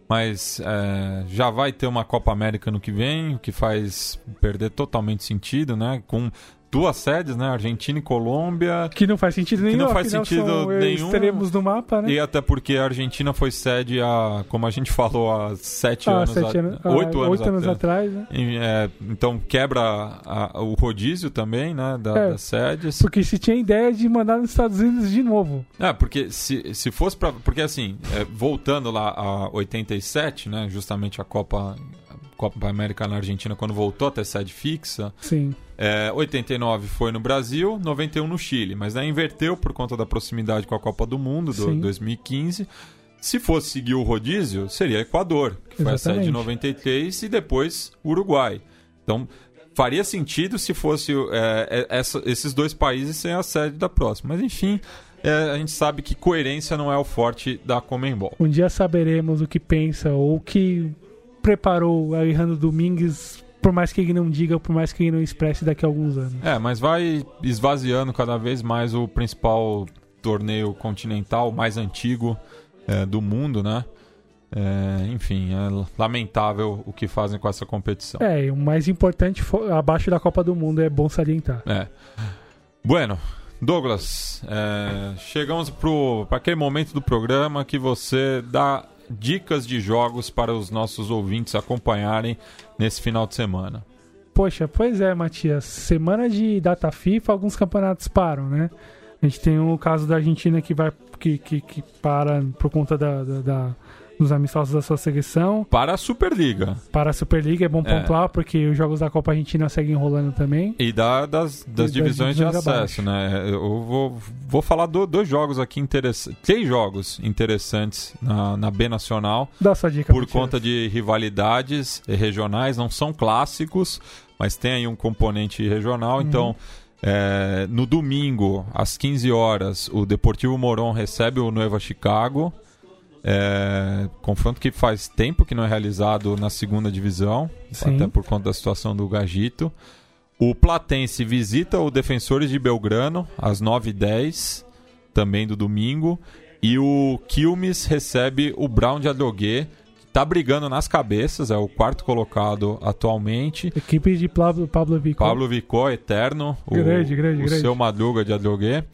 mas é, já vai ter uma Copa América no que vem, o que faz perder totalmente sentido, né? Com duas sedes, né? Argentina e Colômbia. Que não faz sentido nenhum. Que não faz sentido nenhum. extremos no mapa, né? E até porque a Argentina foi sede há, como a gente falou, há sete Ah, anos, sete a- anos- oito ah, anos, oito anos atrás, né? E, é, então quebra a- o rodízio também, né? Da, É. das sedes. Porque se tinha ideia de mandar nos Estados Unidos de novo. É, porque se, se fosse pra. Porque assim, é, voltando lá a 87, né? Justamente a Copa, a Copa América na Argentina, quando voltou a ter sede fixa. Sim. É, 89 foi no Brasil, 91 no Chile, mas daí inverteu por conta da proximidade com a Copa do Mundo do Sim. 2015. Se fosse seguir o rodízio, seria Equador, que foi a sede de Exatamente. 93, e depois Uruguai. Então, faria sentido se fosse é, é, essa- esses dois países sem a sede da próxima. Mas enfim, é, a gente sabe que coerência não é o forte da Comembol. Um dia saberemos o que pensa ou o que preparou a Errando Domingues, por mais que ele não diga, por mais que ele não expresse daqui a alguns anos. É, mas vai esvaziando cada vez mais o principal torneio continental mais antigo é, do mundo, né? É, enfim, é lamentável o que fazem com essa competição. É, e o mais importante, abaixo da Copa do Mundo, é bom salientar. É. Bueno, Douglas, é, chegamos para aquele momento do programa que você dá dicas de jogos para os nossos ouvintes acompanharem nesse final de semana. Poxa, pois é, Matias. Semana de data FIFA, alguns campeonatos param, né? A gente tem o caso da Argentina que vai que, que, que para por conta da, da- da- dos amistosos da sua seleção. Para a Superliga. Para a Superliga é bom É. pontuar, porque os jogos da Copa Argentina seguem rolando também. E da- das, das das divisões de divisões acesso, né? Eu vou, vou falar do- dois jogos aqui interessantes. Três jogos interessantes na, na B Nacional. Dá sua dica, Por conta de rivalidades regionais, não são clássicos, mas tem aí um componente regional. Então, é, no domingo, às 15 horas, o Deportivo Moron recebe o Nueva Chicago. É, confronto que faz tempo que não é realizado na segunda divisão, Sim. até por conta da situação do Gagito. O Platense visita o Defensores de Belgrano às 9h10, também do domingo. E o Quilmes recebe o Brown de Adrogué, que está brigando nas cabeças, é o quarto colocado atualmente. Equipe de Pablo, Pablo Vico. Pablo Vicó, eterno. O, Grande, grande, o grande. seu Madruga de Adrogué.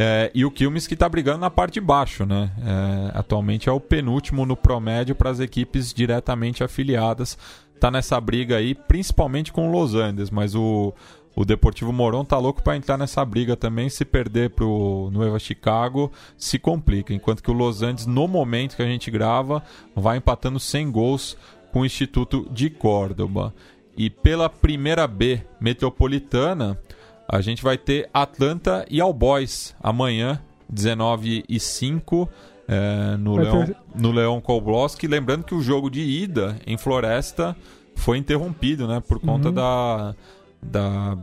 É, e o Quilmes que está brigando na parte de baixo, né? É, atualmente é o penúltimo no promédio para as equipes diretamente afiliadas. Tá nessa briga aí, principalmente com o Los Andes, mas o, o Deportivo Moron tá louco para entrar nessa briga também. Se perder pro Nueva Chicago, se complica. Enquanto que o Los Andes, no momento que a gente grava, vai empatando 100 gols com o Instituto de Córdoba. E pela primeira B metropolitana, a gente vai ter Atlanta e All Boys amanhã, 19 e 5, é, no, Vai Leão, ter- no Leão Kowalski. Lembrando que o jogo de ida em Floresta foi interrompido, né? Por conta Uhum. da, da,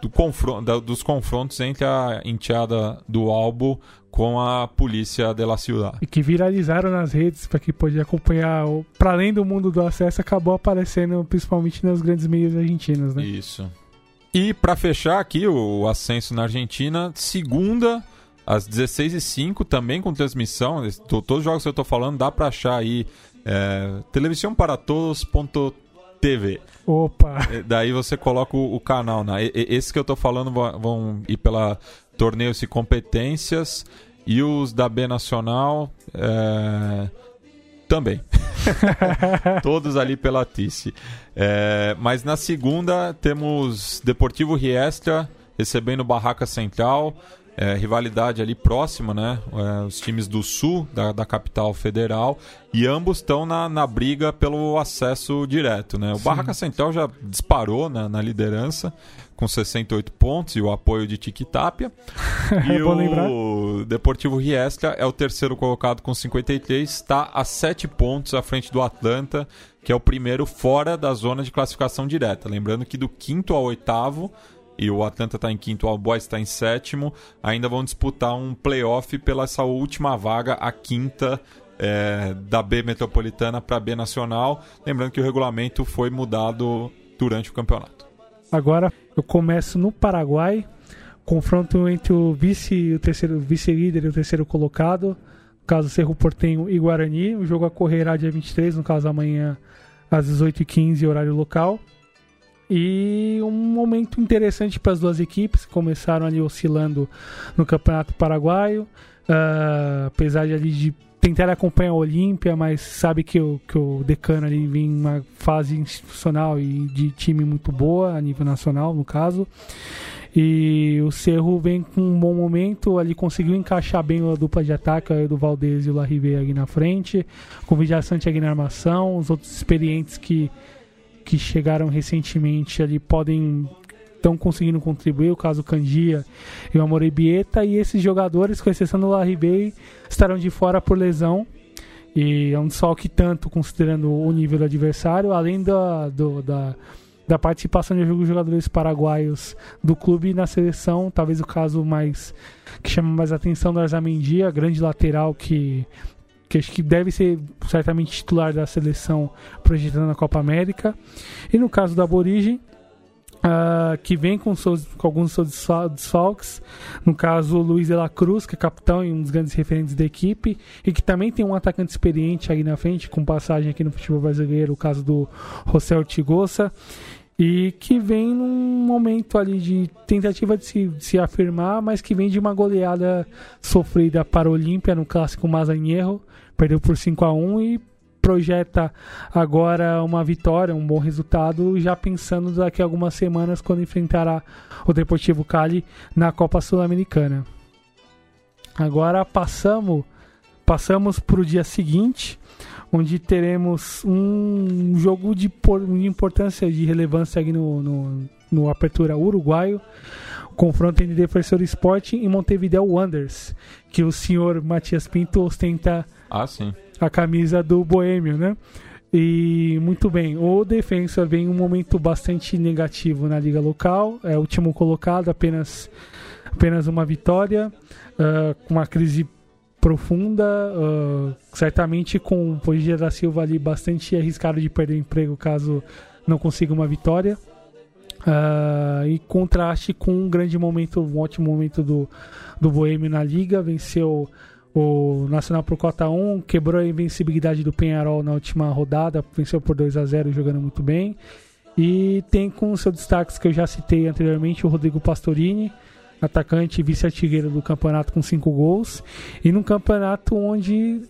do confron da- dos confrontos entre a enteada do Albo com a polícia de la ciudad. E que viralizaram nas redes para que podia acompanhar. o- Pra além do mundo do acesso, acabou aparecendo principalmente nos grandes meios argentinos, né? Isso. E para fechar aqui o ascenso na Argentina, segunda às 16h05, também com transmissão. Todos os jogos que eu tô falando dá para achar aí é, televisionparatodos.tv. Opa! É, Daí você coloca o, o canal. Né? E- e- Esses que eu tô falando vão, vão ir pela torneios e competências e os da B Nacional é, também. <laughs> <laughs> Todos ali pela Tice. É, mas na segunda temos Deportivo Riestra recebendo Barraca Central. é, rivalidade ali próxima, né? É, os times do sul da, da capital federal. E ambos estão na, na briga pelo acesso direto, né? O Sim. Barraca Central já disparou na, na liderança com 68 pontos e o apoio de Tiquitapia. <laughs> E É lembrar. o Deportivo Riestra é o terceiro colocado com 53, está a 7 pontos à frente do Atlanta, que é o primeiro fora da zona de classificação direta. Lembrando que do quinto ao oitavo, e o Atlanta está em quinto, o Boys está em sétimo, ainda vão disputar um playoff pela essa última vaga, a quinta é, da B Metropolitana para B Nacional. Lembrando que o regulamento foi mudado durante o campeonato. Agora eu começo no Paraguai. Confronto entre o vice, o terceiro vice-líder e o terceiro colocado. No caso, Cerro Portenho e Guarani. O jogo ocorrerá dia 23, no caso amanhã às 18h15, horário local. E um momento interessante para as duas equipes, que começaram ali oscilando no Campeonato Paraguaio, uh, apesar de ali de tentar acompanhar a Olímpia, mas sabe que o, que o Decano ali vem em uma fase institucional e de time muito boa, a nível nacional, no caso. E o Cerro vem com um bom momento, ali conseguiu encaixar bem a dupla de ataque do Valdez e o Larribe aqui na frente, com o Vidia aqui na armação, os outros experientes que, que chegaram recentemente ali podem estão conseguindo contribuir, o caso Candia e o Amore Bieta, e esses jogadores, com exceção do Larribey, estarão de fora por lesão. E é um desfalque tanto considerando o nível do adversário, além da, do, da, da participação de jogadores paraguaios do clube na seleção, talvez o caso mais que chama mais atenção do Arzamendia, grande lateral que que acho que deve ser certamente titular da seleção projetando na Copa América. E no caso da Aborigen, Uh, que vem com, seus, com alguns seus desfalques. No caso, o Luiz de la Cruz, que é capitão e um dos grandes referentes da equipe, e que também tem um atacante experiente aí na frente, com passagem aqui no futebol brasileiro, o caso do José Ortigosa, e que vem num momento ali de tentativa de se, de se afirmar, mas que vem de uma goleada sofrida para o Olímpia no clássico Mazanheiro, perdeu por 5 a 1 e projeta agora uma vitória, um bom resultado, já pensando daqui a algumas semanas quando enfrentará o Deportivo Cali na Copa Sul-Americana. Agora passamos passamos para o dia seguinte, onde teremos um jogo de, importância, de relevância aqui no, no, no Apertura Uruguaio, confronto entre Defensor Sporting e Montevideo Wanderers, que o senhor Matias Pinto ostenta ah, sim a camisa do Boêmio, né? E muito bem, o Defensor vem um momento bastante negativo na liga local, é o último colocado, apenas, apenas uma vitória, uh, com uma crise profunda, uh, certamente com o Pogia da Silva ali bastante arriscado de perder o emprego caso não consiga uma vitória. Uh, e contraste com um grande momento, um ótimo momento do, do Boêmio na liga, venceu o Nacional por cota 1 quebrou a invencibilidade do Penharol na última rodada, venceu por 2 a 0 jogando muito bem. E tem com seus destaques que eu já citei anteriormente o Rodrigo Pastorini, atacante e vice-artilheiro do campeonato com 5 gols. E num campeonato onde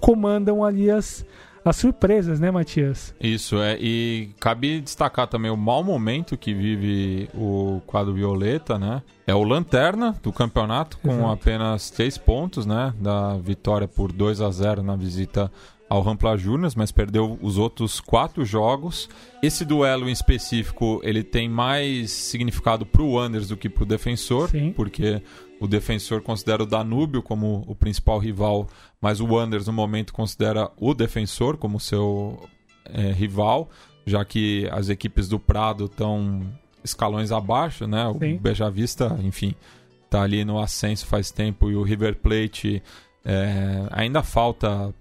comandam ali as, as surpresas, né, Matias? Isso, é. E cabe destacar também o mau momento que vive o quadro Violeta, né? É o lanterna do campeonato, com Exato. apenas três pontos, né? Da vitória por 2 a 0 na visita ao Rampla Juniors, mas perdeu os outros quatro jogos. Esse duelo em específico, ele tem mais significado para o Anders do que para o defensor, Sim. porque o defensor considera o Danúbio como o principal rival, mas o Anders no momento considera o defensor como seu é, rival, já que as equipes do Prado estão escalões abaixo, né? O Sim. Beja Vista, enfim, está ali no ascenso faz tempo e o River Plate é, ainda falta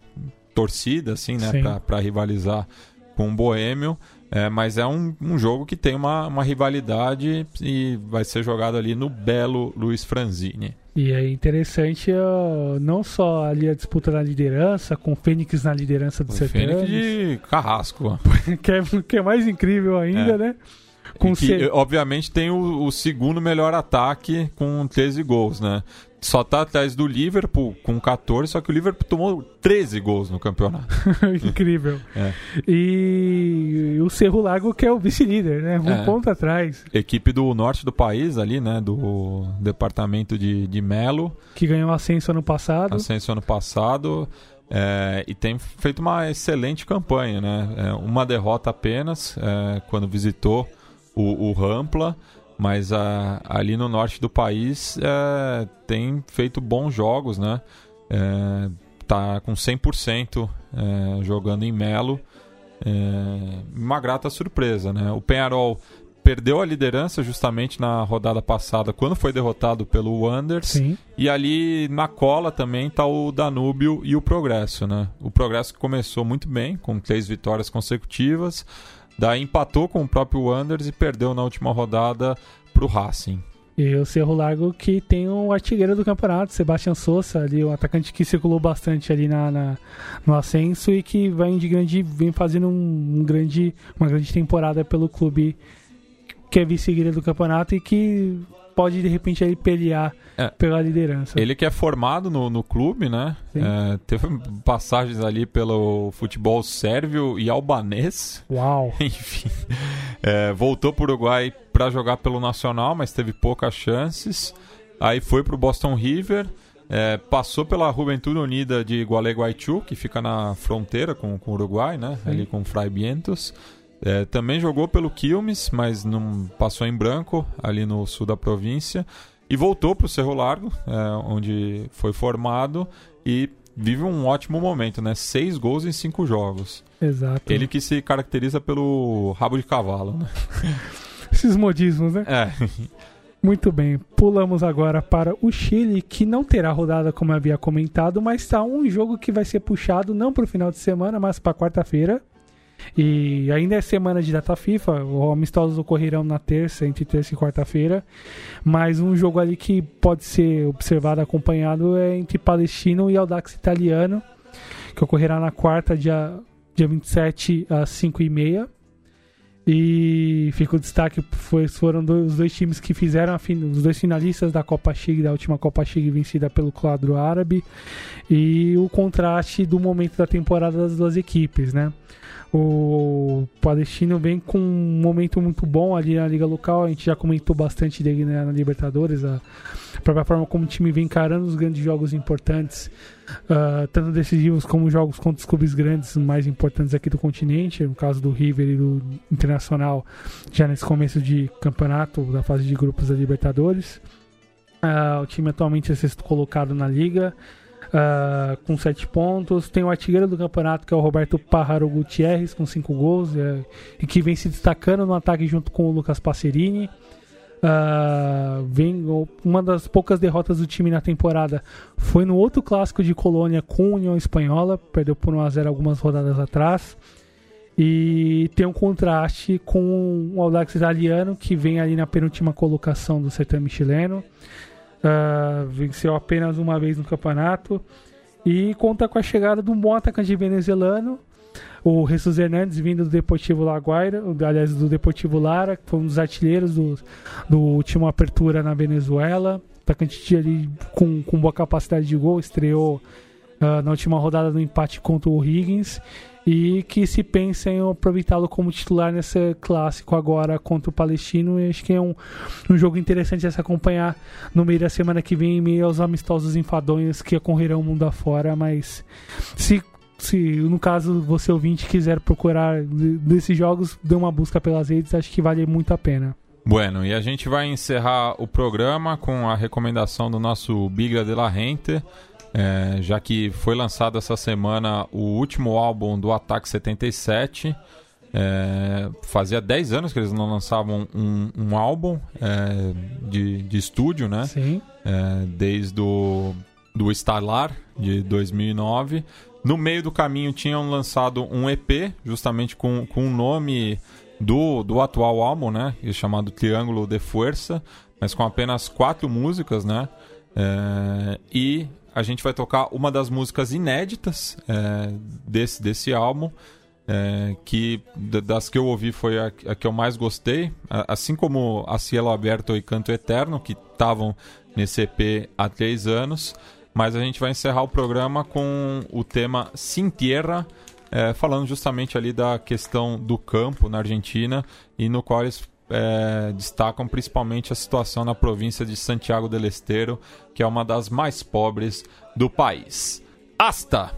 torcida, assim, né, para rivalizar com o Boêmio. É, mas é um, um, jogo que tem uma, uma rivalidade e vai ser jogado ali no belo Luiz Franzini. E é interessante uh, não só ali a disputa na liderança, com o Fênix na liderança do. Fênix de carrasco. <laughs> que, é, que é mais incrível ainda, é. né? Com que, C... obviamente, tem o, o, segundo melhor ataque com 13 gols, né? Só tá atrás do Liverpool com 14, só que o Liverpool tomou 13 gols no campeonato. <laughs> Incrível. É. E o Cerro Lago que é o vice-líder, né? Um é. ponto atrás. Equipe do norte do país ali, né? Do departamento de, de Melo. Que ganhou ascenso ano passado. Ascenso ano passado. É, e tem feito uma excelente campanha, né? É, uma derrota apenas é, quando visitou o, o Rampla mas a, ali no norte do país é, tem feito bons jogos, né? É, tá com 100% é, jogando em Melo. É, uma grata surpresa, né? O Penharol perdeu a liderança justamente na rodada passada, quando foi derrotado pelo Wanderers. Sim. E ali na cola também está o Danúbio e o Progresso, né? O Progresso que começou muito bem, com três vitórias consecutivas. Daí empatou com o próprio Wanderers e perdeu na última rodada para o Racing. E o Cerro Largo que tem um artilheiro do campeonato, Sebastião Souza, ali, um atacante que circulou bastante ali na, na no ascenso e que vem de grande, vem fazendo um, um, grande, uma grande temporada pelo clube que é vice-líder do campeonato e que pode de repente aí pelear É. pela liderança. Ele que é formado no, no clube, né? É, teve passagens ali pelo futebol sérvio e albanês. Uau! <laughs> Enfim. É, voltou para o Uruguai para jogar pelo Nacional, mas teve poucas chances. Aí foi para o Boston River. é, passou pela Juventude Unida de Gualeguaychú, que fica na fronteira com, com o Uruguai, né? Sim. Ali com Fray Vientos. É, também jogou pelo Quilmes, mas não passou em branco ali no sul da província. E voltou para o Cerro Largo, é, onde foi formado e vive um ótimo momento, né? Seis gols em cinco jogos. Exato. Ele que se caracteriza pelo rabo de cavalo, né? <laughs> Esses modismos, né? É. Muito bem, pulamos agora para o Chile, que não terá rodada como eu havia comentado, mas está um jogo que vai ser puxado não para o final de semana, mas para quarta-feira. E ainda é semana de data FIFA, os amistosos ocorrerão na terça, entre terça e quarta-feira. Mas um jogo ali que pode ser observado, acompanhado, é entre Palestino e Audax Italiano, que ocorrerá na quarta, dia, dia 27, às 5h30. E fica o destaque, foi, foram dois, os dois times que fizeram fin- os dois finalistas da Copa Chig, da última Copa Chig vencida pelo quadro árabe, e o contraste do momento da temporada das duas equipes, né? O Palestino vem com um momento muito bom ali na Liga Local, a gente já comentou bastante dele né, na Libertadores, a própria forma como o time vem encarando os grandes jogos importantes, ah, tanto decisivos como jogos contra os clubes grandes mais importantes aqui do continente, no caso do River e do Internacional, já nesse começo de campeonato, da fase de grupos da Libertadores. Ah, o time atualmente é sexto colocado na liga, ah, com sete pontos. Tem o artilheiro do campeonato, que é o Roberto Pájaro Gutierrez, com cinco gols, é, e que vem se destacando no ataque junto com o Lucas Passerini. Ah, vem uma das poucas derrotas do time na temporada foi no outro clássico de Colônia com União Espanhola, perdeu por 1 a 0 algumas rodadas atrás. E tem um contraste com o Audax italiano, que vem ali na penúltima colocação do certame chileno. Ah, venceu apenas uma vez no campeonato. E conta com a chegada um bom atacante venezuelano, o Jesus Hernandes, vindo do Deportivo La Guaira, aliás, do Deportivo Lara, que foi um dos artilheiros do, do último Apertura na Venezuela. Atacante ali com, com boa capacidade de gol, estreou ah, na última rodada no empate contra o Higgins e que se pensa em aproveitá-lo como titular nesse clássico agora contra o Palestino. E acho que é um, um jogo interessante a se acompanhar no meio da semana que vem, em meio aos amistosos enfadonhos que ocorrerão mundo afora. Mas se, se no caso você ouvinte quiser procurar de- desses jogos, dê uma busca pelas redes, acho que vale muito a pena. Bueno, e a gente vai encerrar o programa com a recomendação do nosso Bigra de la Rente, é, já que foi lançado essa semana o último álbum do Ataque 77. É, fazia 10 anos que eles não lançavam um, um álbum é, de, de estúdio, né? Sim. É, desde o do Starlar de 2009. No meio do caminho tinham lançado um EP, justamente com, com o nome do, do atual álbum, né? Chamado Triângulo de Força, mas com apenas quatro músicas, né? É, e a gente vai tocar uma das músicas inéditas é, desse, desse álbum. é, que das que eu ouvi foi a, a que eu mais gostei, assim como a Cielo Aberto e Canto Eterno, que estavam nesse EP há três anos. Mas a gente vai encerrar o programa com o tema Sin Tierra, é, falando justamente ali da questão do campo na Argentina e no qual eles é, destacam principalmente a situação na província de Santiago del Estero, que é uma das mais pobres do país. Hasta!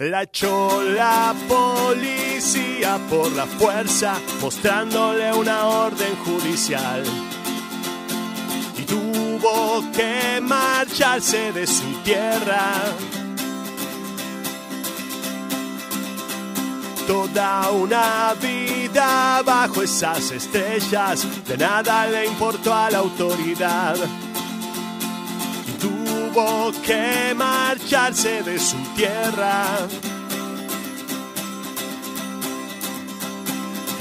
La echó la policía por la fuerza, mostrándole una orden judicial. Y tuvo que marcharse de su tierra. Toda una vida bajo esas estrellas, de nada le importó a la autoridad. Y tuvo que marcharse de su tierra.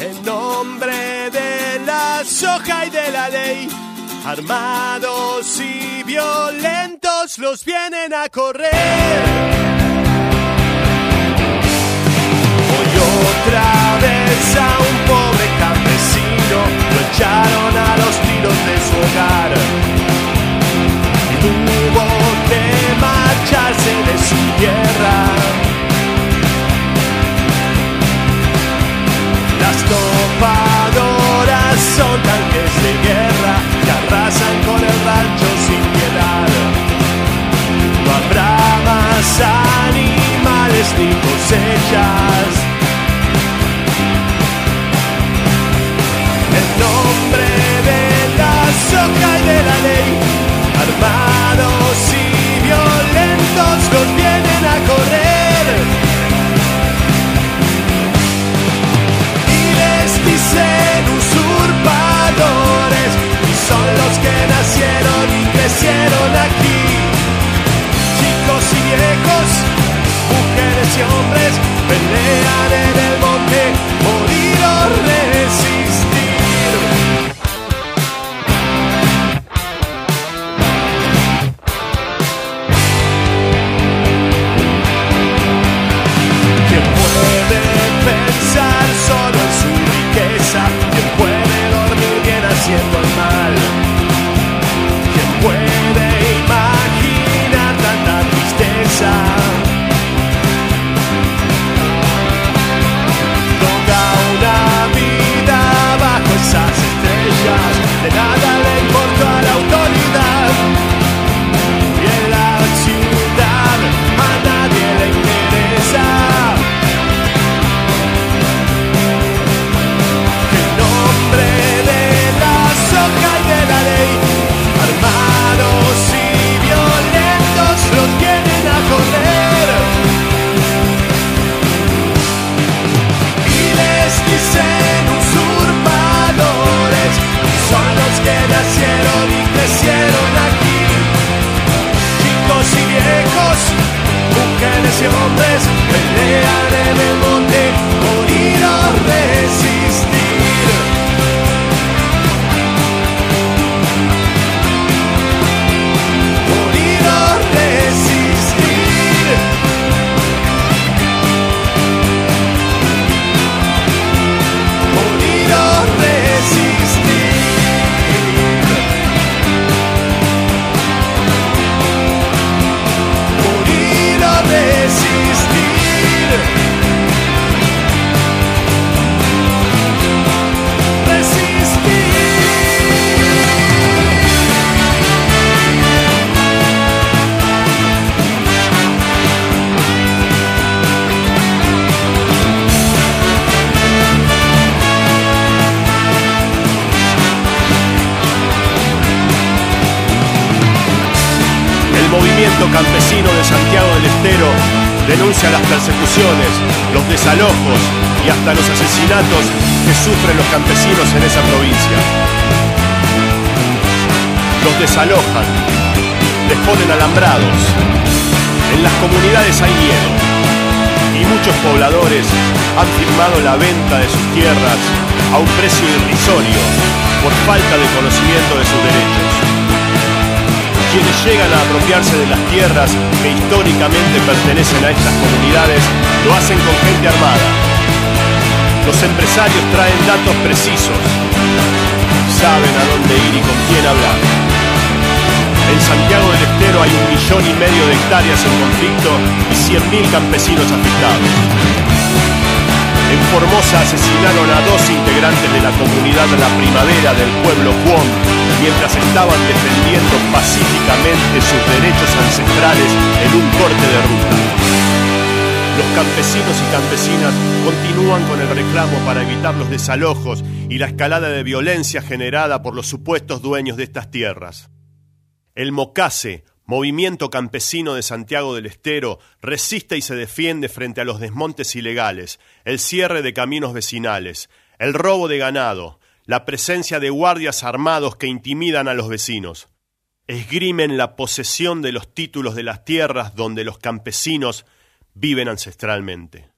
En nombre de la soja y de la ley, armados y violentos los vienen a correr. Otra a un pobre campesino lo echaron a los tiros de su hogar. Tuvo que marcharse de su tierra. Las topadoras son tanques de guerra que arrasan con el rancho sin piedad. No habrá más animales ni cosechas. Nombre de la soja y de la ley, armados y violentos los vienen a correr. Y les dicen usurpadores, y son los que nacieron y crecieron aquí. Chicos y viejos, mujeres y hombres, pelean Los desalojan, les ponen alambrados, en las comunidades hay miedo y muchos pobladores han firmado la venta de sus tierras a un precio irrisorio por falta de conocimiento de sus derechos quienes llegan a apropiarse de las tierras que históricamente pertenecen a estas comunidades lo hacen con gente armada. Los empresarios traen datos precisos, saben a dónde ir y con quién hablar. En Santiago del Estero hay un millón y medio de hectáreas en conflicto y 100.000 campesinos afectados. En Formosa asesinaron a dos integrantes de la comunidad La Primavera del pueblo Cuom mientras estaban defendiendo pacíficamente sus derechos ancestrales en un corte de ruta. Los campesinos y campesinas continúan con el reclamo para evitar los desalojos y la escalada de violencia generada por los supuestos dueños de estas tierras. El Mocase, Movimiento Campesino de Santiago del Estero, resiste y se defiende frente a los desmontes ilegales, el cierre de caminos vecinales, el robo de ganado, la presencia de guardias armados que intimidan a los vecinos. Esgrimen la posesión de los títulos de las tierras donde los campesinos viven ancestralmente.